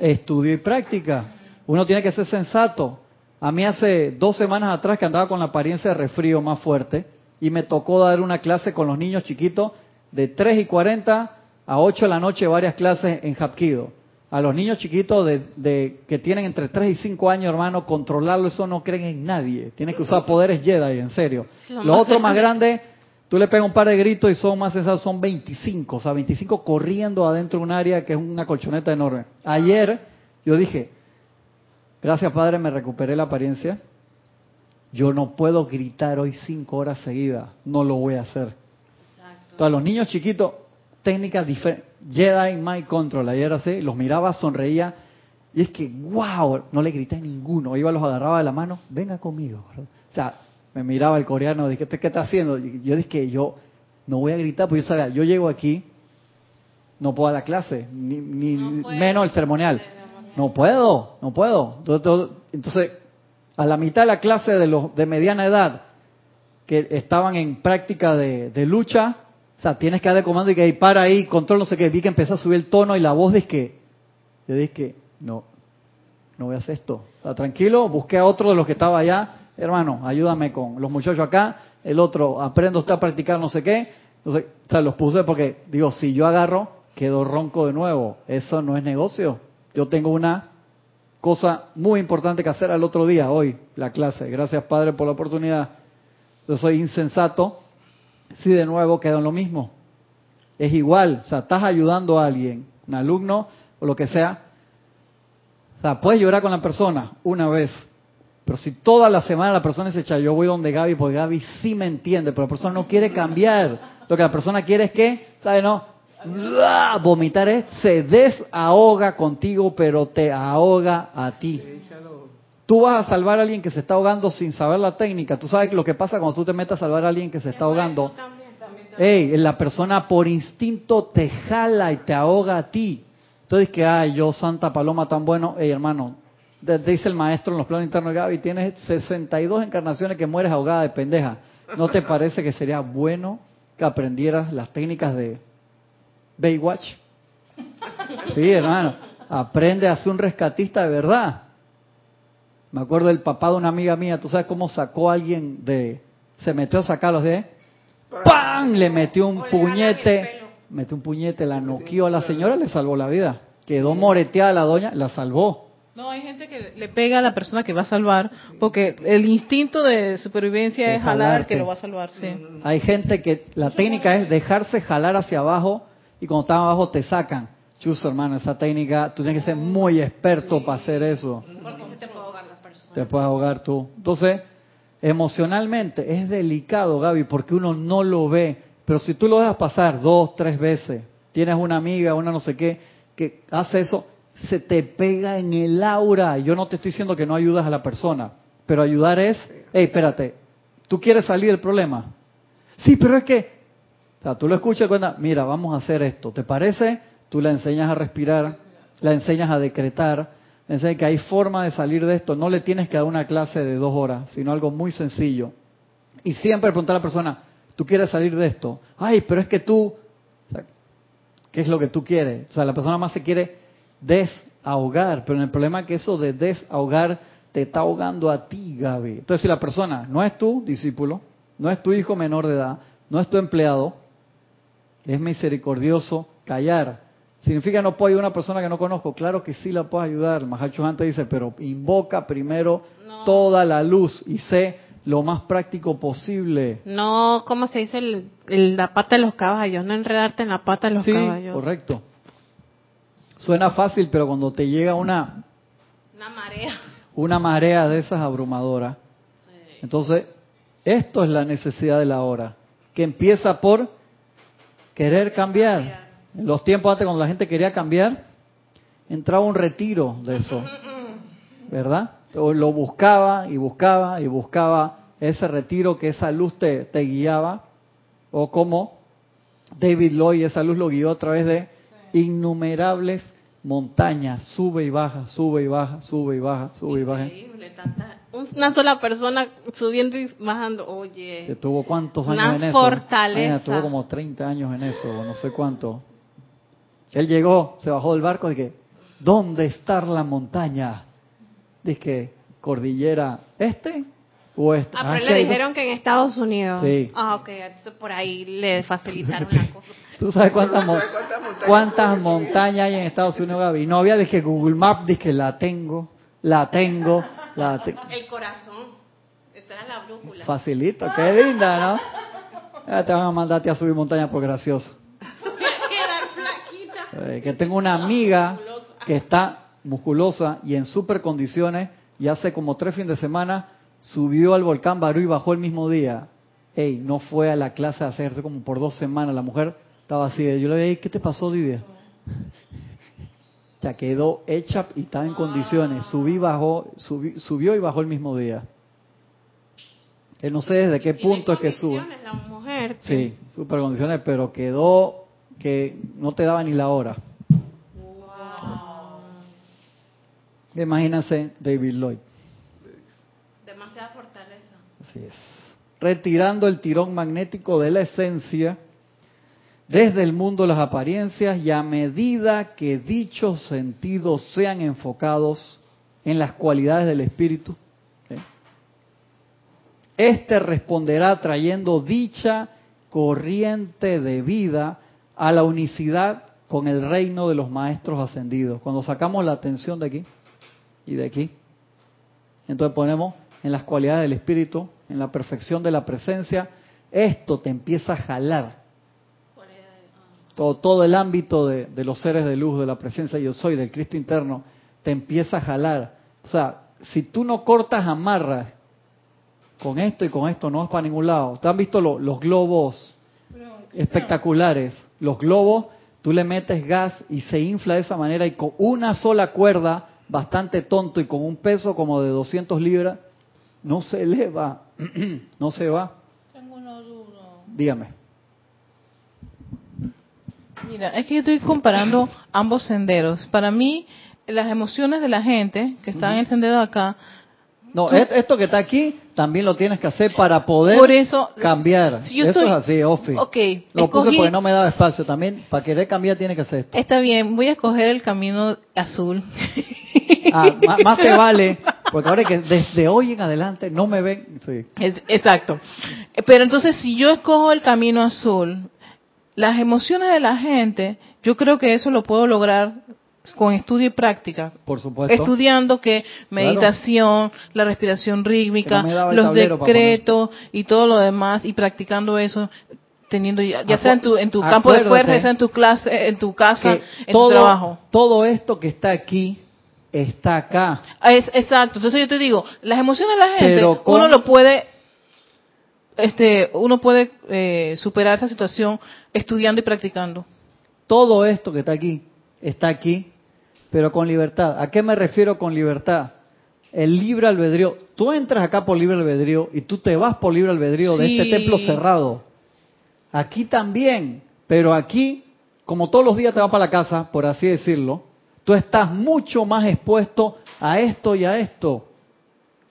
Estudio y práctica. Uno tiene que ser sensato. A mí hace dos semanas atrás que andaba con la apariencia de resfrío más fuerte y me tocó dar una clase con los niños chiquitos de 3 y 40 a 8 de la noche, varias clases en Hapkido. A los niños chiquitos de, de- que tienen entre 3 y 5 años, hermano, controlarlo, eso no creen en nadie. Tienes que usar poderes Jedi, en serio. Lo Los otros más grande. grandes, tú le pegas un par de gritos y son más sensatos, son 25, o sea, 25 corriendo adentro de un área que es una colchoneta enorme. Ayer yo dije, gracias Padre, me recuperé la apariencia. Yo no puedo gritar hoy cinco horas seguidas, no lo voy a hacer. Entonces, los niños chiquitos, técnicas diferentes. Jedi Mind Control, ayer así, los miraba, sonreía. Y es que, wow, no le grité a ninguno. Iba, los agarraba de la mano, venga conmigo. O sea, me miraba el coreano, dije, ¿qué, está haciendo? Y yo dije que yo no voy a gritar, porque yo sabía, yo llego aquí, no puedo dar la clase, ni, ni menos el ceremonial. No puedo, no puedo. Entonces, a la mitad de la clase de los de mediana edad, que estaban en práctica de, de lucha, o sea, tienes que darle comando y que "Ey, para ahí, control, no sé qué. Vi que empezó a subir el tono y la voz dice que, yo dije que, no, no voy a hacer esto. O sea, tranquilo, busqué a otro de los que estaba allá, hermano, ayúdame con los muchachos acá, el otro, aprendo usted a practicar no sé qué. Entonces, o sea, los puse porque, digo, si yo agarro, quedo ronco de nuevo. Eso no es negocio. Yo tengo una cosa muy importante que hacer al otro día, hoy, la clase. Gracias, Padre, por la oportunidad. yo soy insensato, si de nuevo queda en lo mismo. Es igual, o sea, estás ayudando a alguien, un alumno o lo que sea. O sea, puedes llorar con la persona una vez, pero si toda la semana la persona se echa, yo voy donde Gaby, porque Gaby sí me entiende, pero la persona no quiere cambiar. Lo que la persona quiere es que, ¿sabes? No, vomitar es, se desahoga contigo, pero te ahoga a ti. Tú vas a salvar a alguien que se está ahogando sin saber la técnica. Tú sabes lo que pasa cuando tú te metes a salvar a alguien que se está ahogando. Hey, la persona por instinto te jala y te ahoga a ti. Entonces que, ay, yo Santa Paloma tan bueno. Hey, hermano, dice el maestro en los planes internos Gaby, tienes 62 encarnaciones que mueres ahogada de pendeja. ¿No te parece que sería bueno que aprendieras las técnicas de Baywatch? Sí, hermano, aprende a ser un rescatista de verdad. Me acuerdo del papá de una amiga mía, ¿tú sabes cómo sacó a alguien de... Se metió a sacarlos de... ¡Pam! Le metió un puñete, metió un puñete, la noqueó a la señora, le salvó la vida. Quedó moreteada la doña, la salvó. No, hay gente que le pega a la persona que va a salvar, porque el instinto de supervivencia es jalar que lo va a salvar, sí. Hay gente que la técnica es dejarse jalar hacia abajo y cuando están abajo te sacan. Chuso, hermano, esa técnica, tú tienes que ser muy experto para hacer eso te puedes ahogar tú. Entonces, emocionalmente es delicado, Gaby, porque uno no lo ve. Pero si tú lo dejas pasar dos, tres veces, tienes una amiga, una no sé qué, que hace eso, se te pega en el aura. Yo no te estoy diciendo que no ayudas a la persona, pero ayudar es, hey, espérate, ¿tú quieres salir del problema? Sí, pero es que, o sea, tú lo escuchas y cuenta, mira, vamos a hacer esto, ¿te parece? Tú la enseñas a respirar, la enseñas a decretar, Pensé que hay forma de salir de esto. No le tienes que dar una clase de dos horas, sino algo muy sencillo. Y siempre preguntar a la persona, ¿tú quieres salir de esto? Ay, pero es que tú, ¿qué es lo que tú quieres? O sea, la persona más se quiere desahogar, pero el problema es que eso de desahogar te está ahogando a ti, Gaby. Entonces, si la persona no es tu discípulo, no es tu hijo menor de edad, no es tu empleado, es misericordioso callar ¿Significa no puedo ayudar a una persona que no conozco? Claro que sí la puedo ayudar. Mahacho antes dice, pero invoca primero toda la luz y sé lo más práctico posible. No, ¿cómo se dice el, la pata de los caballos? No enredarte en la pata de los sí, caballos. correcto. Suena fácil, pero cuando te llega una... Una marea. Una marea de esas abrumadoras. Entonces, esto es la necesidad de la hora, que empieza por querer cambiar. En los tiempos antes, cuando la gente quería cambiar, entraba un retiro de eso, ¿verdad? O lo buscaba y buscaba y buscaba ese retiro que esa luz te, te guiaba, o como David Lloyd, esa luz lo guió a través de innumerables montañas, sube y baja, sube y baja, sube y baja, sube y baja. Increíble, tanta, una sola persona subiendo y bajando, oye. Se tuvo cuántos años en eso. fortaleza. tuvo como 30 años en eso, no sé cuánto. Él llegó, se bajó del barco y dije, ¿dónde está la montaña? Dije, cordillera este o este. Ah, pero ah, le dijeron que en Estados Unidos. Sí. Ah, ok, entonces por ahí le facilitaron la cosa. ¿Tú sabes cuántas, cuántas, montañas hay en Estados Unidos, Gaby? No había, dije, Google Maps, dije, la tengo, la tengo, la tengo. El corazón, esa era la brújula. Facilito, qué linda, ¿no? Ya te van a mandarte a subir montaña por gracioso. Eh, que tengo una amiga que está musculosa y en super condiciones y hace como tres fines de semana subió al volcán Barú y bajó el mismo día. Ey, no fue a la clase a hacerse como por dos semanas. La mujer estaba así. Yo le dije, ¿qué te pasó, Didier? Ya quedó hecha y estaba en condiciones. Subí, bajó, subió y bajó el mismo día. Eh, no sé desde qué punto es que sube. La mujer, sí, super condiciones, pero quedó que no te daba ni la hora. Imagínense David Lloyd. Es. Retirando el tirón magnético de la esencia desde el mundo de las apariencias y a medida que dichos sentidos sean enfocados en las cualidades del espíritu, este responderá trayendo dicha corriente de vida a la unicidad con el reino de los maestros ascendidos. Cuando sacamos la atención de aquí y de aquí, entonces ponemos en las cualidades del espíritu, en la perfección de la presencia, esto te empieza a jalar. Todo, todo el ámbito de, los seres de luz, de la presencia yo soy, del Cristo interno, te empieza a jalar. O sea, si tú no cortas amarras con esto y con esto, no vas para ningún lado. ¿Te han visto lo- los globos espectaculares? Los globos, tú le metes gas y se infla de esa manera y con una sola cuerda, bastante tonto y con un peso como de 200 libras, no se eleva, no se va. Tengo una duda. Dígame. Mira, es que yo estoy comparando ambos senderos. Para mí, las emociones de la gente que está en el sendero de acá, No, Tú- esto que está aquí también lo tienes que hacer para poder por eso cambiar. si yo eso estoy- es así, Ofi. Ok, Lo puse escogí- porque no me daba espacio. También, para querer cambiar, tiene que hacer esto. Está bien, voy a escoger el camino azul. Ah, ma- más te vale, porque ahora que desde hoy en adelante no me ven. Sí. Es- exacto. Eh, Pero entonces, si yo escojo el camino azul, las emociones de la gente, yo creo que eso lo puedo lograr con estudio y práctica. Por supuesto. Estudiando que meditación, la respiración rítmica, los decretos y todo lo demás, y practicando eso, teniendo ya, ya sea en tu, en tu campo de fuerza, ya sea en tu clase, en tu casa, en todo, tu trabajo. todo esto que está aquí está acá. Es, exacto. Entonces yo te digo, las emociones de la gente, con- uno lo puede, este, uno puede eh, superar esa situación estudiando y practicando. Todo esto que está aquí está aquí, pero con libertad. ¿A qué me refiero con libertad? El libre albedrío. Tú entras acá por libre albedrío y tú te vas por libre albedrío de este templo cerrado. Aquí también, pero aquí, como todos los días te vas para la casa, por así decirlo, tú estás mucho más expuesto a esto y a esto.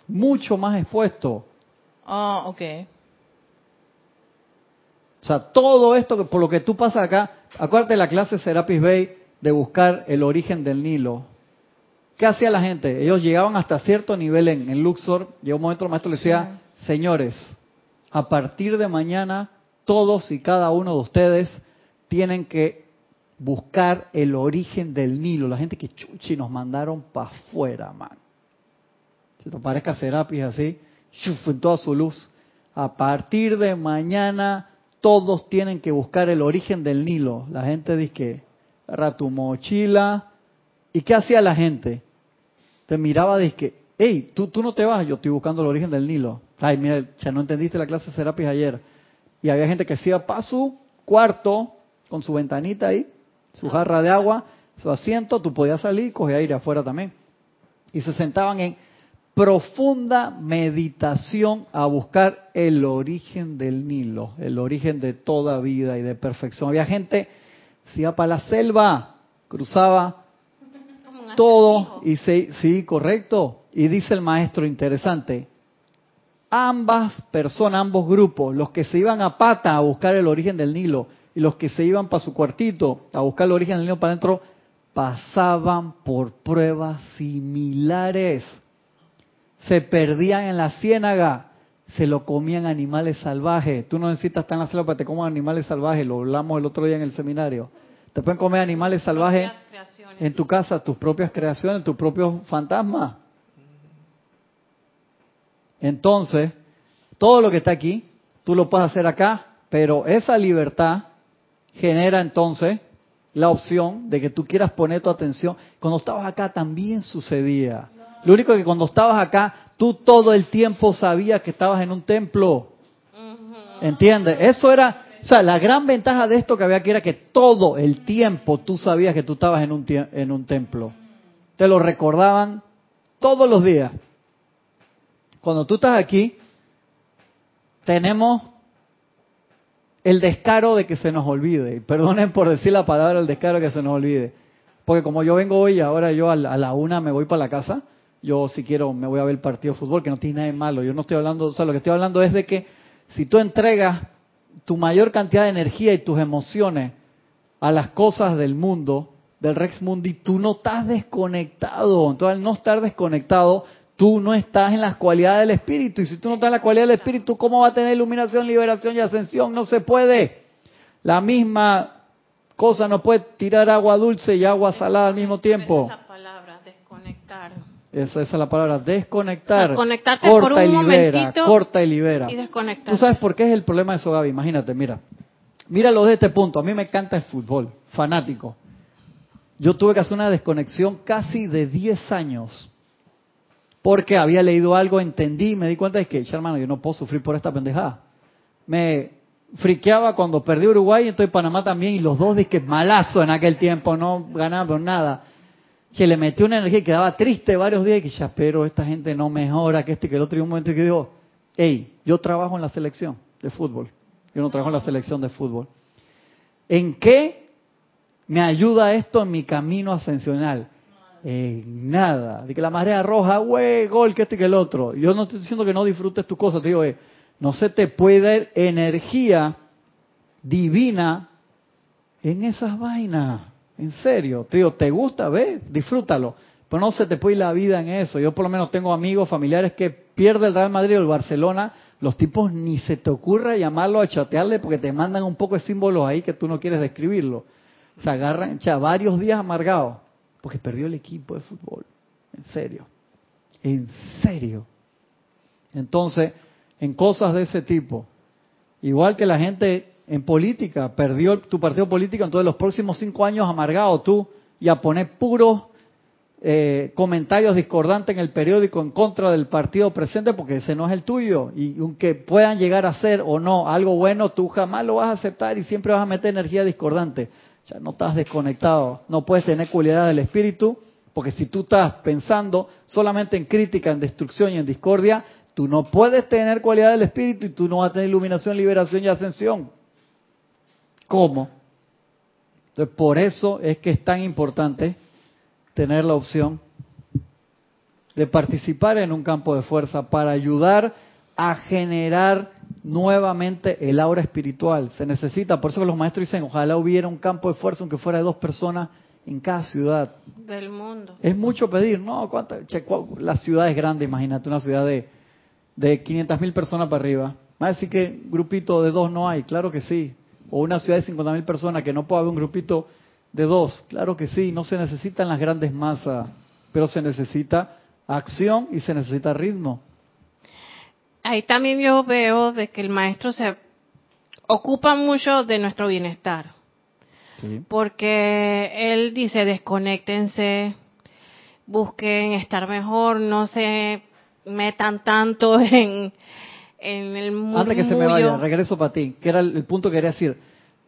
Mucho más expuesto. Ah, ok. O sea, todo esto que por lo que tú pasas acá, acuérdate de la clase Serapis Bay de buscar el origen del Nilo. ¿Qué hacía la gente? Ellos llegaban hasta cierto nivel en, en Luxor. Llegó un momento el maestro le decía, señores, a partir de mañana todos y cada uno de ustedes tienen que buscar el origen del Nilo. La gente que chuchi nos mandaron para afuera, man. Si te parezca Serapis así, shuf, en toda su luz. A partir de mañana todos tienen que buscar el origen del Nilo. La gente dice que tu mochila. ¿Y qué hacía la gente? Te miraba dice que, hey, ¿tú, tú no te vas, yo estoy buscando el origen del Nilo. Ay, mira, ya no entendiste la clase de Serapis ayer. Y había gente que se iba para su cuarto con su ventanita ahí, su jarra de agua, su asiento, tú podías salir y coger aire afuera también. Y se sentaban en profunda meditación a buscar el origen del Nilo, el origen de toda vida y de perfección. Había gente, se iba para la selva, cruzaba todo y se, sí, correcto. Y dice el maestro interesante, ambas personas, ambos grupos, los que se iban a pata a buscar el origen del Nilo y los que se iban para su cuartito a buscar el origen del Nilo para adentro, pasaban por pruebas similares. Se perdían en la ciénaga, se lo comían animales salvajes. Tú no necesitas estar en la selva para que te coman animales salvajes, lo hablamos el otro día en el seminario. Te pueden comer animales salvajes en tu casa, tus propias creaciones, tus propios fantasmas. Entonces, todo lo que está aquí, tú lo puedes hacer acá, pero esa libertad genera entonces la opción de que tú quieras poner tu atención. Cuando estabas acá también sucedía. Lo único que cuando estabas acá, tú todo el tiempo sabías que estabas en un templo. ¿Entiendes? Eso era, o sea, la gran ventaja de esto que había aquí era que todo el tiempo tú sabías que tú estabas en un, en un templo. Te lo recordaban todos los días. Cuando tú estás aquí, tenemos el descaro de que se nos olvide. Perdonen por decir la palabra el descaro de que se nos olvide. Porque como yo vengo hoy, ahora yo a la, a la una me voy para la casa, yo si quiero me voy a ver el partido de fútbol, que no tiene nada de malo. Yo no estoy hablando, o sea, lo que estoy hablando es de que si tú entregas tu mayor cantidad de energía y tus emociones a las cosas del mundo, del Rex Mundi, tú no estás desconectado. Entonces, al no estar desconectado, tú no estás en las cualidades del espíritu. Y si tú no estás en la cualidad del espíritu, ¿cómo va a tener iluminación, liberación y ascensión? No se puede. La misma cosa no puede tirar agua dulce y agua salada al mismo tiempo. Esa palabra, desconectar. Esa, esa es la palabra, desconectar. O sea, conectarte corta por un y libera, momentito corta y libera. y desconectar. ¿Tú sabes por qué es el problema de eso, Gaby? Imagínate, mira. Míralo de este punto. A mí me encanta el fútbol, fanático. Yo tuve que hacer una desconexión casi de 10 años. Porque había leído algo, entendí y me di cuenta de que, "Che, hermano, yo no puedo sufrir por esta pendejada. Me friqueaba cuando perdí Uruguay, entonces Panamá también, y los dos que malazo en aquel tiempo, no ganaban nada. Se le metió una energía y quedaba triste varios días y que ya, pero esta gente no mejora, que este y que el otro. Y un momento que digo, hey, yo trabajo en la selección de fútbol. Yo no trabajo en la selección de fútbol. ¿En qué me ayuda esto en mi camino ascensional? En nada. De que la marea roja, güey, gol, que este que el otro. Yo no estoy diciendo que no disfrutes tu cosa, te digo, eh, no se te puede dar energía divina en esas vainas. En serio, te digo, ¿te gusta? Ve, disfrútalo. Pero no se te puede ir la vida en eso. Yo por lo menos tengo amigos, familiares que pierde el Real Madrid o el Barcelona. Los tipos ni se te ocurra llamarlo a chatearle porque te mandan un poco de símbolos ahí que tú no quieres describirlo. Se agarran, ya varios días amargados porque perdió el equipo de fútbol. En serio. En serio. Entonces, en cosas de ese tipo, igual que la gente en política, perdió tu partido político, entonces los próximos cinco años amargado tú y a poner puros eh, comentarios discordantes en el periódico en contra del partido presente porque ese no es el tuyo y aunque puedan llegar a ser o no algo bueno, tú jamás lo vas a aceptar y siempre vas a meter energía discordante. Ya no estás desconectado, no puedes tener cualidad del espíritu porque si tú estás pensando solamente en crítica, en destrucción y en discordia, tú no puedes tener cualidad del espíritu y tú no vas a tener iluminación, liberación y ascensión. ¿Cómo? Entonces, por eso es que es tan importante tener la opción de participar en un campo de fuerza para ayudar a generar nuevamente el aura espiritual. Se necesita, por eso que los maestros dicen, ojalá hubiera un campo de fuerza aunque fuera de dos personas en cada ciudad. del mundo. Es mucho pedir, ¿no? ¿Cuánta, che, la ciudad es grande, imagínate, una ciudad de, de 500 mil personas para arriba. Va a decir que grupito de dos no hay, claro que sí. O una ciudad de 50 mil personas que no puede haber un grupito de dos, claro que sí. No se necesitan las grandes masas, pero se necesita acción y se necesita ritmo. Ahí también yo veo de que el maestro se ocupa mucho de nuestro bienestar. Sí. Porque él dice, desconéctense, busquen estar mejor, no se metan tanto en, en el murmullo. Antes que se me vaya, regreso para ti, que era el, el punto que quería decir.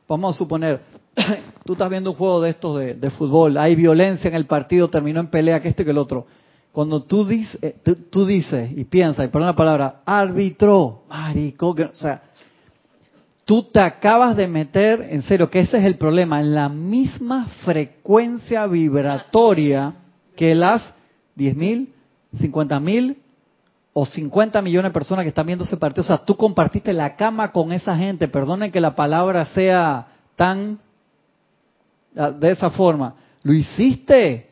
Vamos a suponer, tú estás viendo un juego de estos de, de fútbol, hay violencia en el partido, terminó en pelea, que este que el otro. Cuando tú, dices, eh, tú, tú dices y piensas, y por una palabra, árbitro, marico, o sea, tú te acabas de meter, en serio, que ese es el problema, en la misma frecuencia vibratoria que las 10.000, 50.000 o 50 millones de personas que están viendo ese partido. O sea, tú compartiste la cama con esa gente. Perdonen que la palabra sea tan ah, de esa forma. Lo hiciste.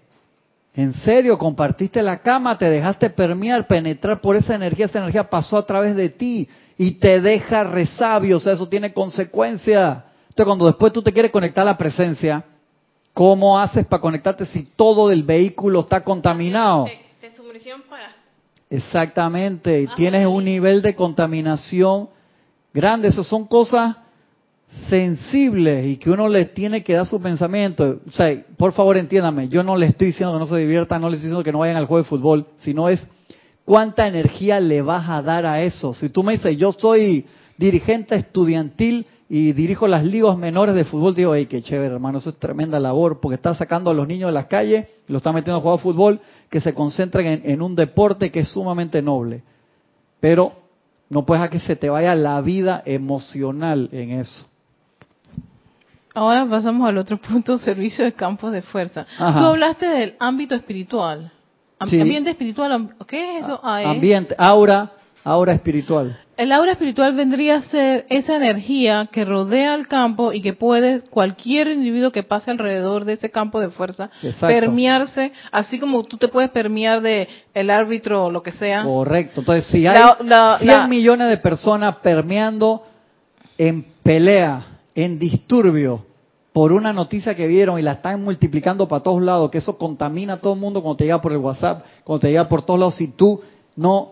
En serio, compartiste la cama, te dejaste permear, penetrar por esa energía, esa energía pasó a través de ti y te deja resabio, o sea, eso tiene consecuencias. Entonces, cuando después tú te quieres conectar a la presencia, ¿cómo haces para conectarte si todo del vehículo está contaminado? Te, te sumergieron para... Exactamente, Ah, tienes un nivel de contaminación grande. Esas son cosas sensibles y que uno le tiene que dar su pensamiento. O sea, por favor entiéndame, yo no le estoy diciendo que no se diviertan, no le estoy diciendo que no vayan al juego de fútbol, sino es cuánta energía le vas a dar a eso. Si tú me dices, yo soy dirigente estudiantil y dirijo las ligas menores de fútbol, digo, hey, qué chévere, hermano, eso es tremenda labor, porque está sacando a los niños de las calles los está metiendo a jugar fútbol, que se concentren en, un deporte que es sumamente noble. Pero no puedes dejar que se te vaya la vida emocional en eso. Ahora pasamos al otro punto, servicio de campos de fuerza. Ajá. Tú hablaste del ámbito espiritual. Am- Sí. Ambiente espiritual, ¿qué es eso? Ah. Ambiente, aura, aura espiritual. El aura espiritual vendría a ser esa energía que rodea el campo y que puede cualquier individuo que pase alrededor de ese campo de fuerza Exacto. permearse, así como tú te puedes permear de el árbitro o lo que sea. Correcto. Entonces, si hay La- la- 100 la- millones de personas permeando en pelea, en disturbio, por una noticia que vieron y la están multiplicando para todos lados, que eso contamina a todo el mundo cuando te llega por el WhatsApp, cuando te llega por todos lados, si tú no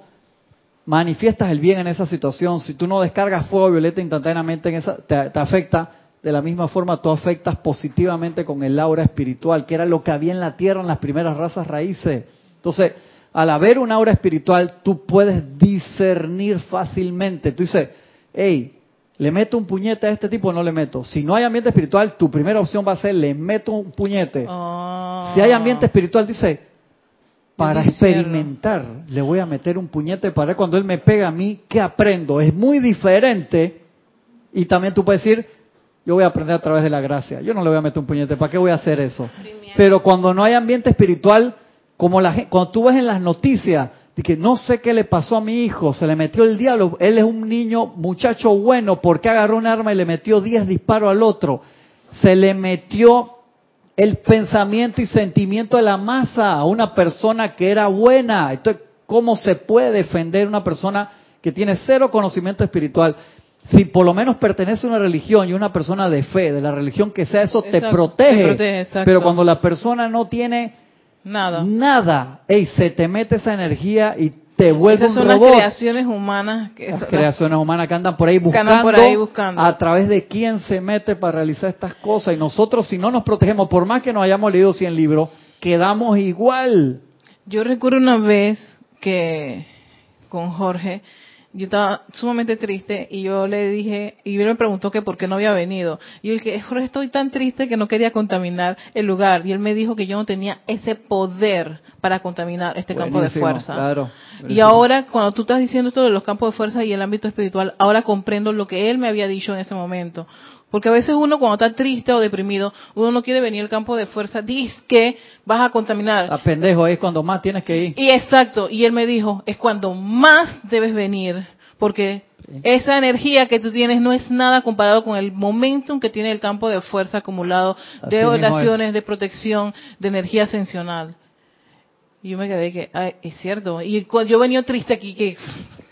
manifiestas el bien en esa situación, si tú no descargas fuego violeta instantáneamente en esa, te, te afecta, de la misma forma tú afectas positivamente con el aura espiritual, que era lo que había en la tierra en las primeras razas raíces. Entonces, al haber un aura espiritual, tú puedes discernir fácilmente. Tú dices, hey, ¿le meto un puñete a este tipo o no le meto? Si no hay ambiente espiritual, tu primera opción va a ser, le meto un puñete. Oh. Si hay ambiente espiritual, dice, para experimentar, le voy a meter un puñete para cuando él me pega a mí, ¿qué aprendo? Es muy diferente. Y también tú puedes decir, yo voy a aprender a través de la gracia. Yo no le voy a meter un puñete, ¿para qué voy a hacer eso? Pero cuando no hay ambiente espiritual, como la gente, cuando tú ves en las noticias, de que no sé qué le pasó a mi hijo, se le metió el diablo, él es un niño, muchacho bueno, porque agarró un arma y le metió 10 disparos al otro. Se le metió el pensamiento y sentimiento de la masa a una persona que era buena. Entonces, ¿cómo se puede defender una persona que tiene cero conocimiento espiritual? Si por lo menos pertenece a una religión y una persona de fe, de la religión que sea, eso te protege. te protege. Pero cuando la persona no tiene Nada. nada, ey, se te mete esa energía y te vuelve Esas un son las robot. creaciones humanas que Las creaciones humanas que andan por ahí buscando, andan por ahí buscando. a través de quién se mete para realizar estas cosas. Y nosotros, si no nos protegemos, por más que nos hayamos leído 100 libros, quedamos igual. Yo recuerdo una vez que con Jorge, yo estaba sumamente triste y yo le dije, y él me preguntó que por qué no había venido. Y yo le dije, estoy tan triste que no quería contaminar el lugar. Y él me dijo que yo no tenía ese poder para contaminar este campo de fuerza. Claro. Y ahora, cuando tú estás diciendo esto de los campos de fuerza y el ámbito espiritual, ahora comprendo lo que él me había dicho en ese momento. Porque a veces uno cuando está triste o deprimido, uno no quiere venir al campo de fuerza, dice que vas a contaminar. A pendejo es cuando más tienes que ir. Y exacto, y él me dijo, es cuando más debes venir, porque esa energía que tú tienes no es nada comparado con el momentum que tiene el campo de fuerza acumulado de Así oraciones, de protección, de energía ascensional. Y yo me quedé que, ay, es cierto. Y cuando yo venía triste aquí, que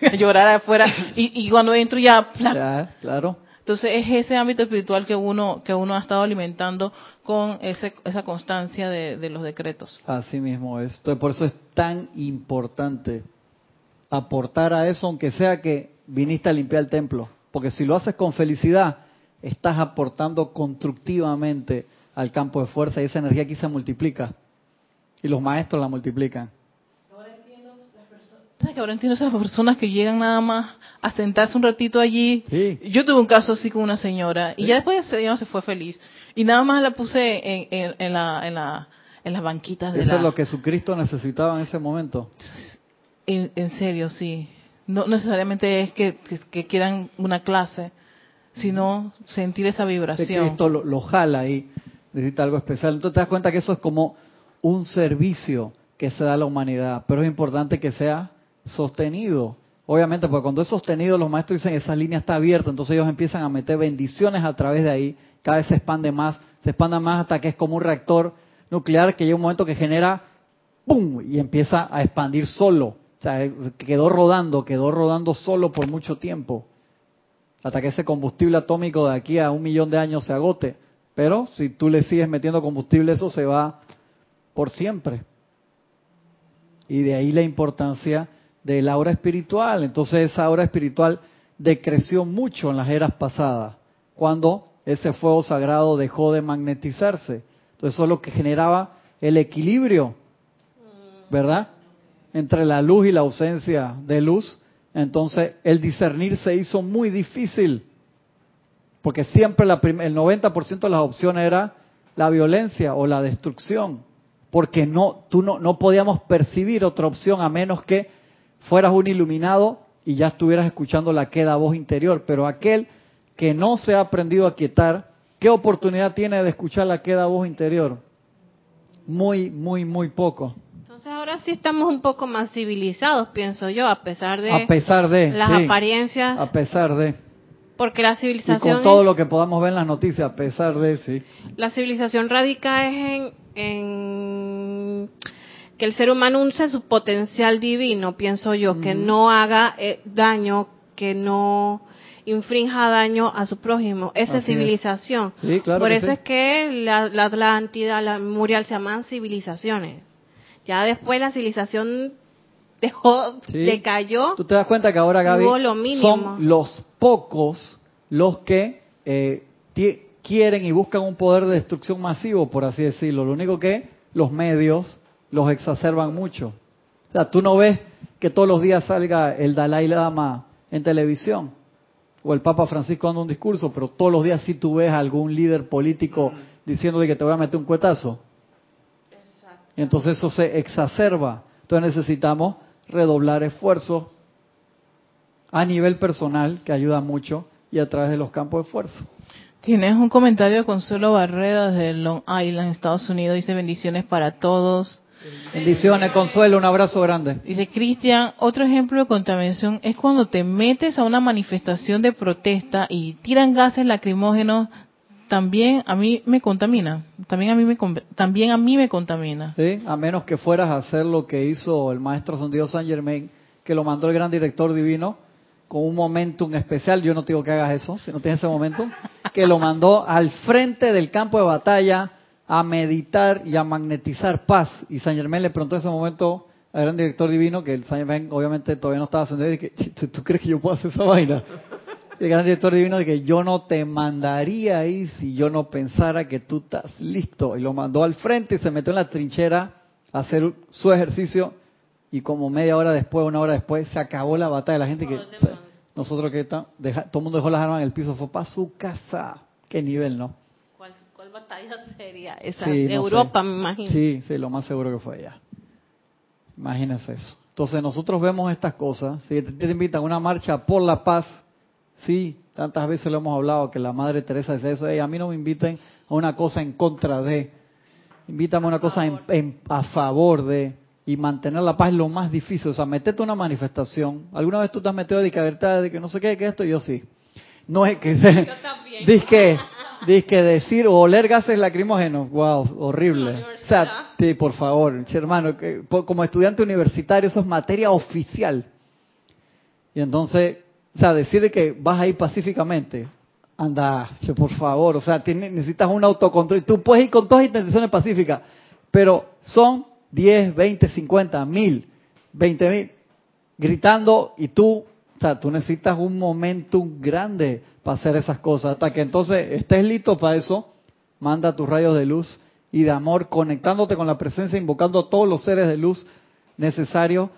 a llorar afuera, y, y cuando entro ya. Ya, claro. Entonces es ese ámbito espiritual que uno que uno ha estado alimentando con ese, esa constancia de, de los decretos. Así mismo es. Entonces, por eso es tan importante aportar a eso, aunque sea que viniste a limpiar el templo. Porque si lo haces con felicidad, estás aportando constructivamente al campo de fuerza y esa energía aquí se multiplica. Y los maestros la multiplican. ¿Sabes que ahora entiendo esas personas que llegan nada más a sentarse un ratito allí? Sí. Yo tuve un caso así con una señora y ya después ella no se fue feliz. Y nada más la puse en, en, en la, en, la, en las banquitas de Eso la... es lo que Jesucristo necesitaba en ese momento. En, serio, sí. No necesariamente es que, que, que quieran una clase, sino sentir esa vibración. esto lo, lo jala y necesita algo especial. Entonces te das cuenta que eso es como un servicio que se da a la humanidad, pero es importante que sea sostenido. Obviamente, porque cuando es sostenido, los maestros dicen esa línea está abierta, entonces ellos empiezan a meter bendiciones a través de ahí, cada vez se expande más, se expande más hasta que es como un reactor nuclear que llega un momento que genera ¡pum! y empieza a expandir solo. O sea, quedó rodando, quedó rodando solo por mucho tiempo hasta que ese combustible atómico de aquí a un millón de años se agote. Pero si tú le sigues metiendo combustible, eso se va por siempre. Y de ahí la importancia del aura espiritual. Entonces esa aura espiritual decreció mucho en las eras pasadas, cuando ese fuego sagrado dejó de magnetizarse. Entonces eso es lo que generaba el equilibrio, ¿verdad? Entre la luz y la ausencia de luz. Entonces el discernir se hizo muy difícil, porque siempre la el 90% de las opciones era la violencia o la destrucción, porque no, tú no, no podíamos percibir otra opción a menos que fueras un iluminado y ya estuvieras escuchando la queda voz interior, pero aquel que no se ha aprendido a quietar, ¿qué oportunidad tiene de escuchar la queda voz interior? Muy, muy, muy poco. Entonces ahora sí estamos un poco más civilizados, pienso yo, a pesar de A pesar de las sí, apariencias, a pesar de porque la y civilización con todo lo que podamos ver en las noticias, a pesar de sí. la civilización radica es en, en que el ser humano use su potencial divino, pienso yo, que no haga eh, daño, que no infrinja daño a su prójimo. Esa es Así es. civilización. Sí, claro Por eso sí. es que la, la Atlántida, la Murial se llaman civilizaciones. Ya después la civilización dejó, Sí. decayó. Tú te das cuenta que ahora, Gaby, lo son los pocos los que eh, quieren y buscan un poder de destrucción masivo, por así decirlo. Lo único que los medios los exacerban mucho. O sea, tú no ves que todos los días salga el Dalai Lama en televisión o el Papa Francisco dando un discurso, pero todos los días sí tú ves a algún líder político diciéndole que te voy a meter un cuetazo. Y entonces eso se exacerba. Entonces necesitamos redoblar esfuerzos a nivel personal, que ayuda mucho, y a través de los campos de fuerza. Tienes un comentario de Consuelo Barrera desde Long Island, Estados Unidos. Dice bendiciones para todos. Bendiciones, Consuelo, un abrazo grande. Dice Cristian, otro ejemplo de contaminación es cuando te metes a una manifestación de protesta y tiran gases lacrimógenos. También a mí me contamina. También a mí me también a mí me contamina. ¿sí? A menos que fueras a hacer lo que hizo el maestro Ascendido San Germain, que lo mandó el gran director divino, con un momentum especial. Yo no te digo que hagas eso, si no tienes ese momentum, que lo mandó al frente del campo de batalla a meditar y a magnetizar paz. Y San Germain le preguntó en ese momento al gran director divino, que el San Germain obviamente todavía no estaba ascendido, y que, "¿Tú- ¿tú crees que yo puedo hacer esa vaina? Y el gran director divino de que yo no te mandaría ahí si yo no pensara que tú estás listo. Y lo mandó al frente y se metió en la trinchera a hacer su ejercicio. Y como media hora después, una hora después, se acabó la batalla. La gente que... o sea, nosotros que está, deja- todo el mundo dejó las armas en el piso, fue para su casa. Qué nivel, ¿no? ¿Cuál, cuál batalla sería? Esa Sí, no Europa, sé. me imagino. Sí, sí, lo más seguro que fue allá. Imagínense eso. Entonces nosotros vemos estas cosas, si te, te invitan a una marcha por la paz, sí, tantas veces lo hemos hablado, que la Madre Teresa dice eso, "Ey, a mí no me inviten a una cosa en contra de, invítame a una cosa en- en- a favor de, y mantener la paz es lo más difícil, o sea, meterte a una manifestación, ¿alguna vez tú te has metido de que, de que no sé qué, que esto? Yo sí. No es que... Yo también. Dice que decir o oler gases lacrimógenos, wow, horrible. O sea, sí, por favor, hermano, que, como estudiante universitario eso es materia oficial. Y entonces, o sea, decir de que vas a ir pacíficamente, anda, che, por favor, o sea, tiene- necesitas un autocontrol. Tú puedes ir con todas intenciones pacíficas, pero son 10, 20, 50, 1000, 20 mil gritando y tú, o sea, tú necesitas un momentum grande para hacer esas cosas. Hasta que entonces estés listo para eso, manda tus rayos de luz y de amor, conectándote con la presencia, invocando a todos los seres de luz necesarios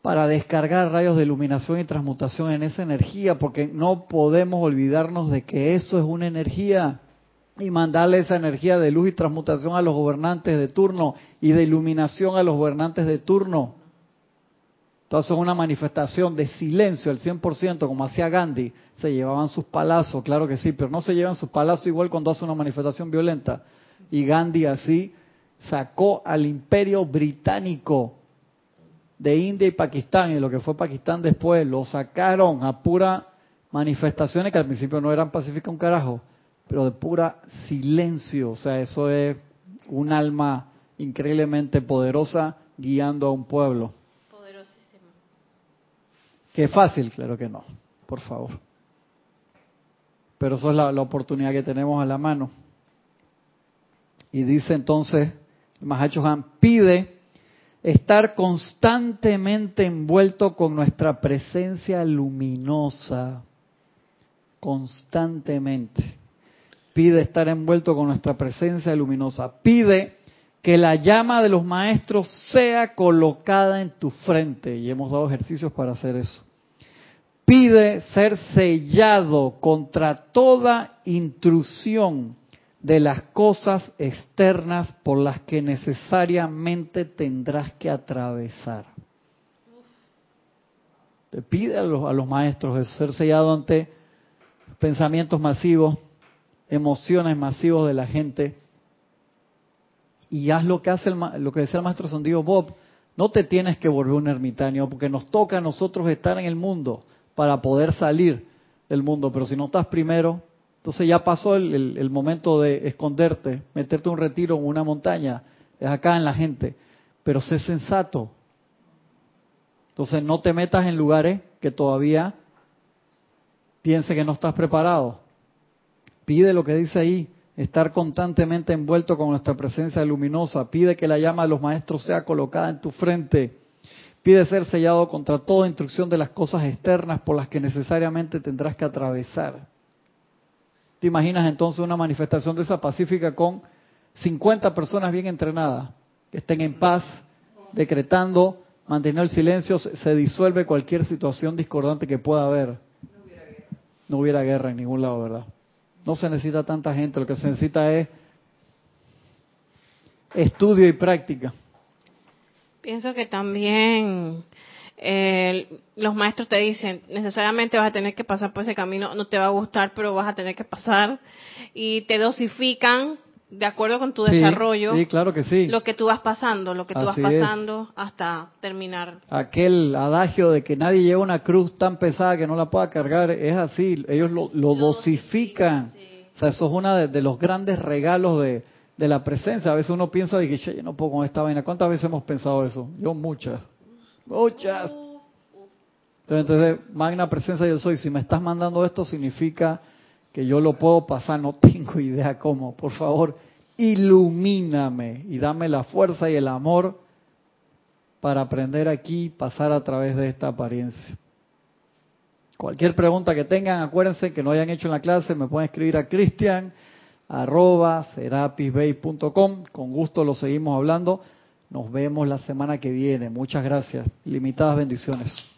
para descargar rayos de iluminación y transmutación en esa energía, porque no podemos olvidarnos de que eso es una energía y mandarle esa energía de luz y transmutación a los gobernantes de turno y de iluminación a los gobernantes de turno. Entonces una manifestación de silencio al 100%, como hacía Gandhi. Se llevaban sus palazos, claro que sí, pero no se llevan sus palazos igual cuando hace una manifestación violenta. Y Gandhi así sacó al imperio británico de India y Pakistán, y lo que fue Pakistán después, lo sacaron a pura manifestaciones que al principio no eran pacíficas un carajo, pero de pura silencio. O sea, eso es un alma increíblemente poderosa guiando a un pueblo. Que fácil, claro que no, por favor. Pero eso es la, la oportunidad que tenemos a la mano. Y dice entonces, Mahacho Han pide estar constantemente envuelto con nuestra presencia luminosa. Constantemente. Pide estar envuelto con nuestra presencia luminosa. Pide que la llama de los maestros sea colocada en tu frente. Y hemos dado ejercicios para hacer eso. Pide ser sellado contra toda intrusión de las cosas externas por las que necesariamente tendrás que atravesar. Te pide a los, maestros de ser sellado ante pensamientos masivos, emociones masivos de la gente y haz lo que hace el, lo que decía el maestro Sandido Bob. No te tienes que volver un ermitaño porque nos toca a nosotros estar en el mundo para poder salir del mundo. Pero si no estás primero, entonces ya pasó el- el momento de esconderte, meterte un retiro en una montaña, es acá en la gente. Pero sé sensato. Entonces no te metas en lugares que todavía piense que no estás preparado. Pide lo que dice ahí, estar constantemente envuelto con nuestra presencia luminosa. Pide que la llama de los maestros sea colocada en tu frente. Pide ser sellado contra toda instrucción de las cosas externas por las que necesariamente tendrás que atravesar. ¿Te imaginas entonces una manifestación de esa pacífica con 50 personas bien entrenadas, que estén en paz, decretando, manteniendo el silencio, se disuelve cualquier situación discordante que pueda haber? No hubiera guerra en ningún lado, ¿verdad? No se necesita tanta gente, lo que se necesita es estudio y práctica. Pienso que también eh, los maestros te dicen, necesariamente vas a tener que pasar por ese camino, no te va a gustar, pero vas a tener que pasar. Y te dosifican de acuerdo con tu desarrollo. Sí, claro que sí. Lo que tú vas pasando, lo que tú vas pasando hasta terminar. Aquel adagio de que nadie lleva una cruz tan pesada que no la pueda cargar, es así. Ellos lo, dosifican. O sea, eso es uno de, los grandes regalos de, de, la presencia. A veces uno piensa de que yo no puedo con esta vaina. ¿Cuántas veces hemos pensado eso? Yo muchas. Muchas. Entonces, magna presencia yo soy. Si me estás mandando esto, significa que yo lo puedo pasar. No tengo idea cómo. Por favor, ilumíname y dame la fuerza y el amor para aprender aquí, pasar a través de esta apariencia. Cualquier pregunta que tengan, acuérdense que no hayan hecho en la clase, me pueden escribir a cristian arroba Con gusto lo seguimos hablando. Nos vemos la semana que viene. Muchas gracias. Limitadas bendiciones.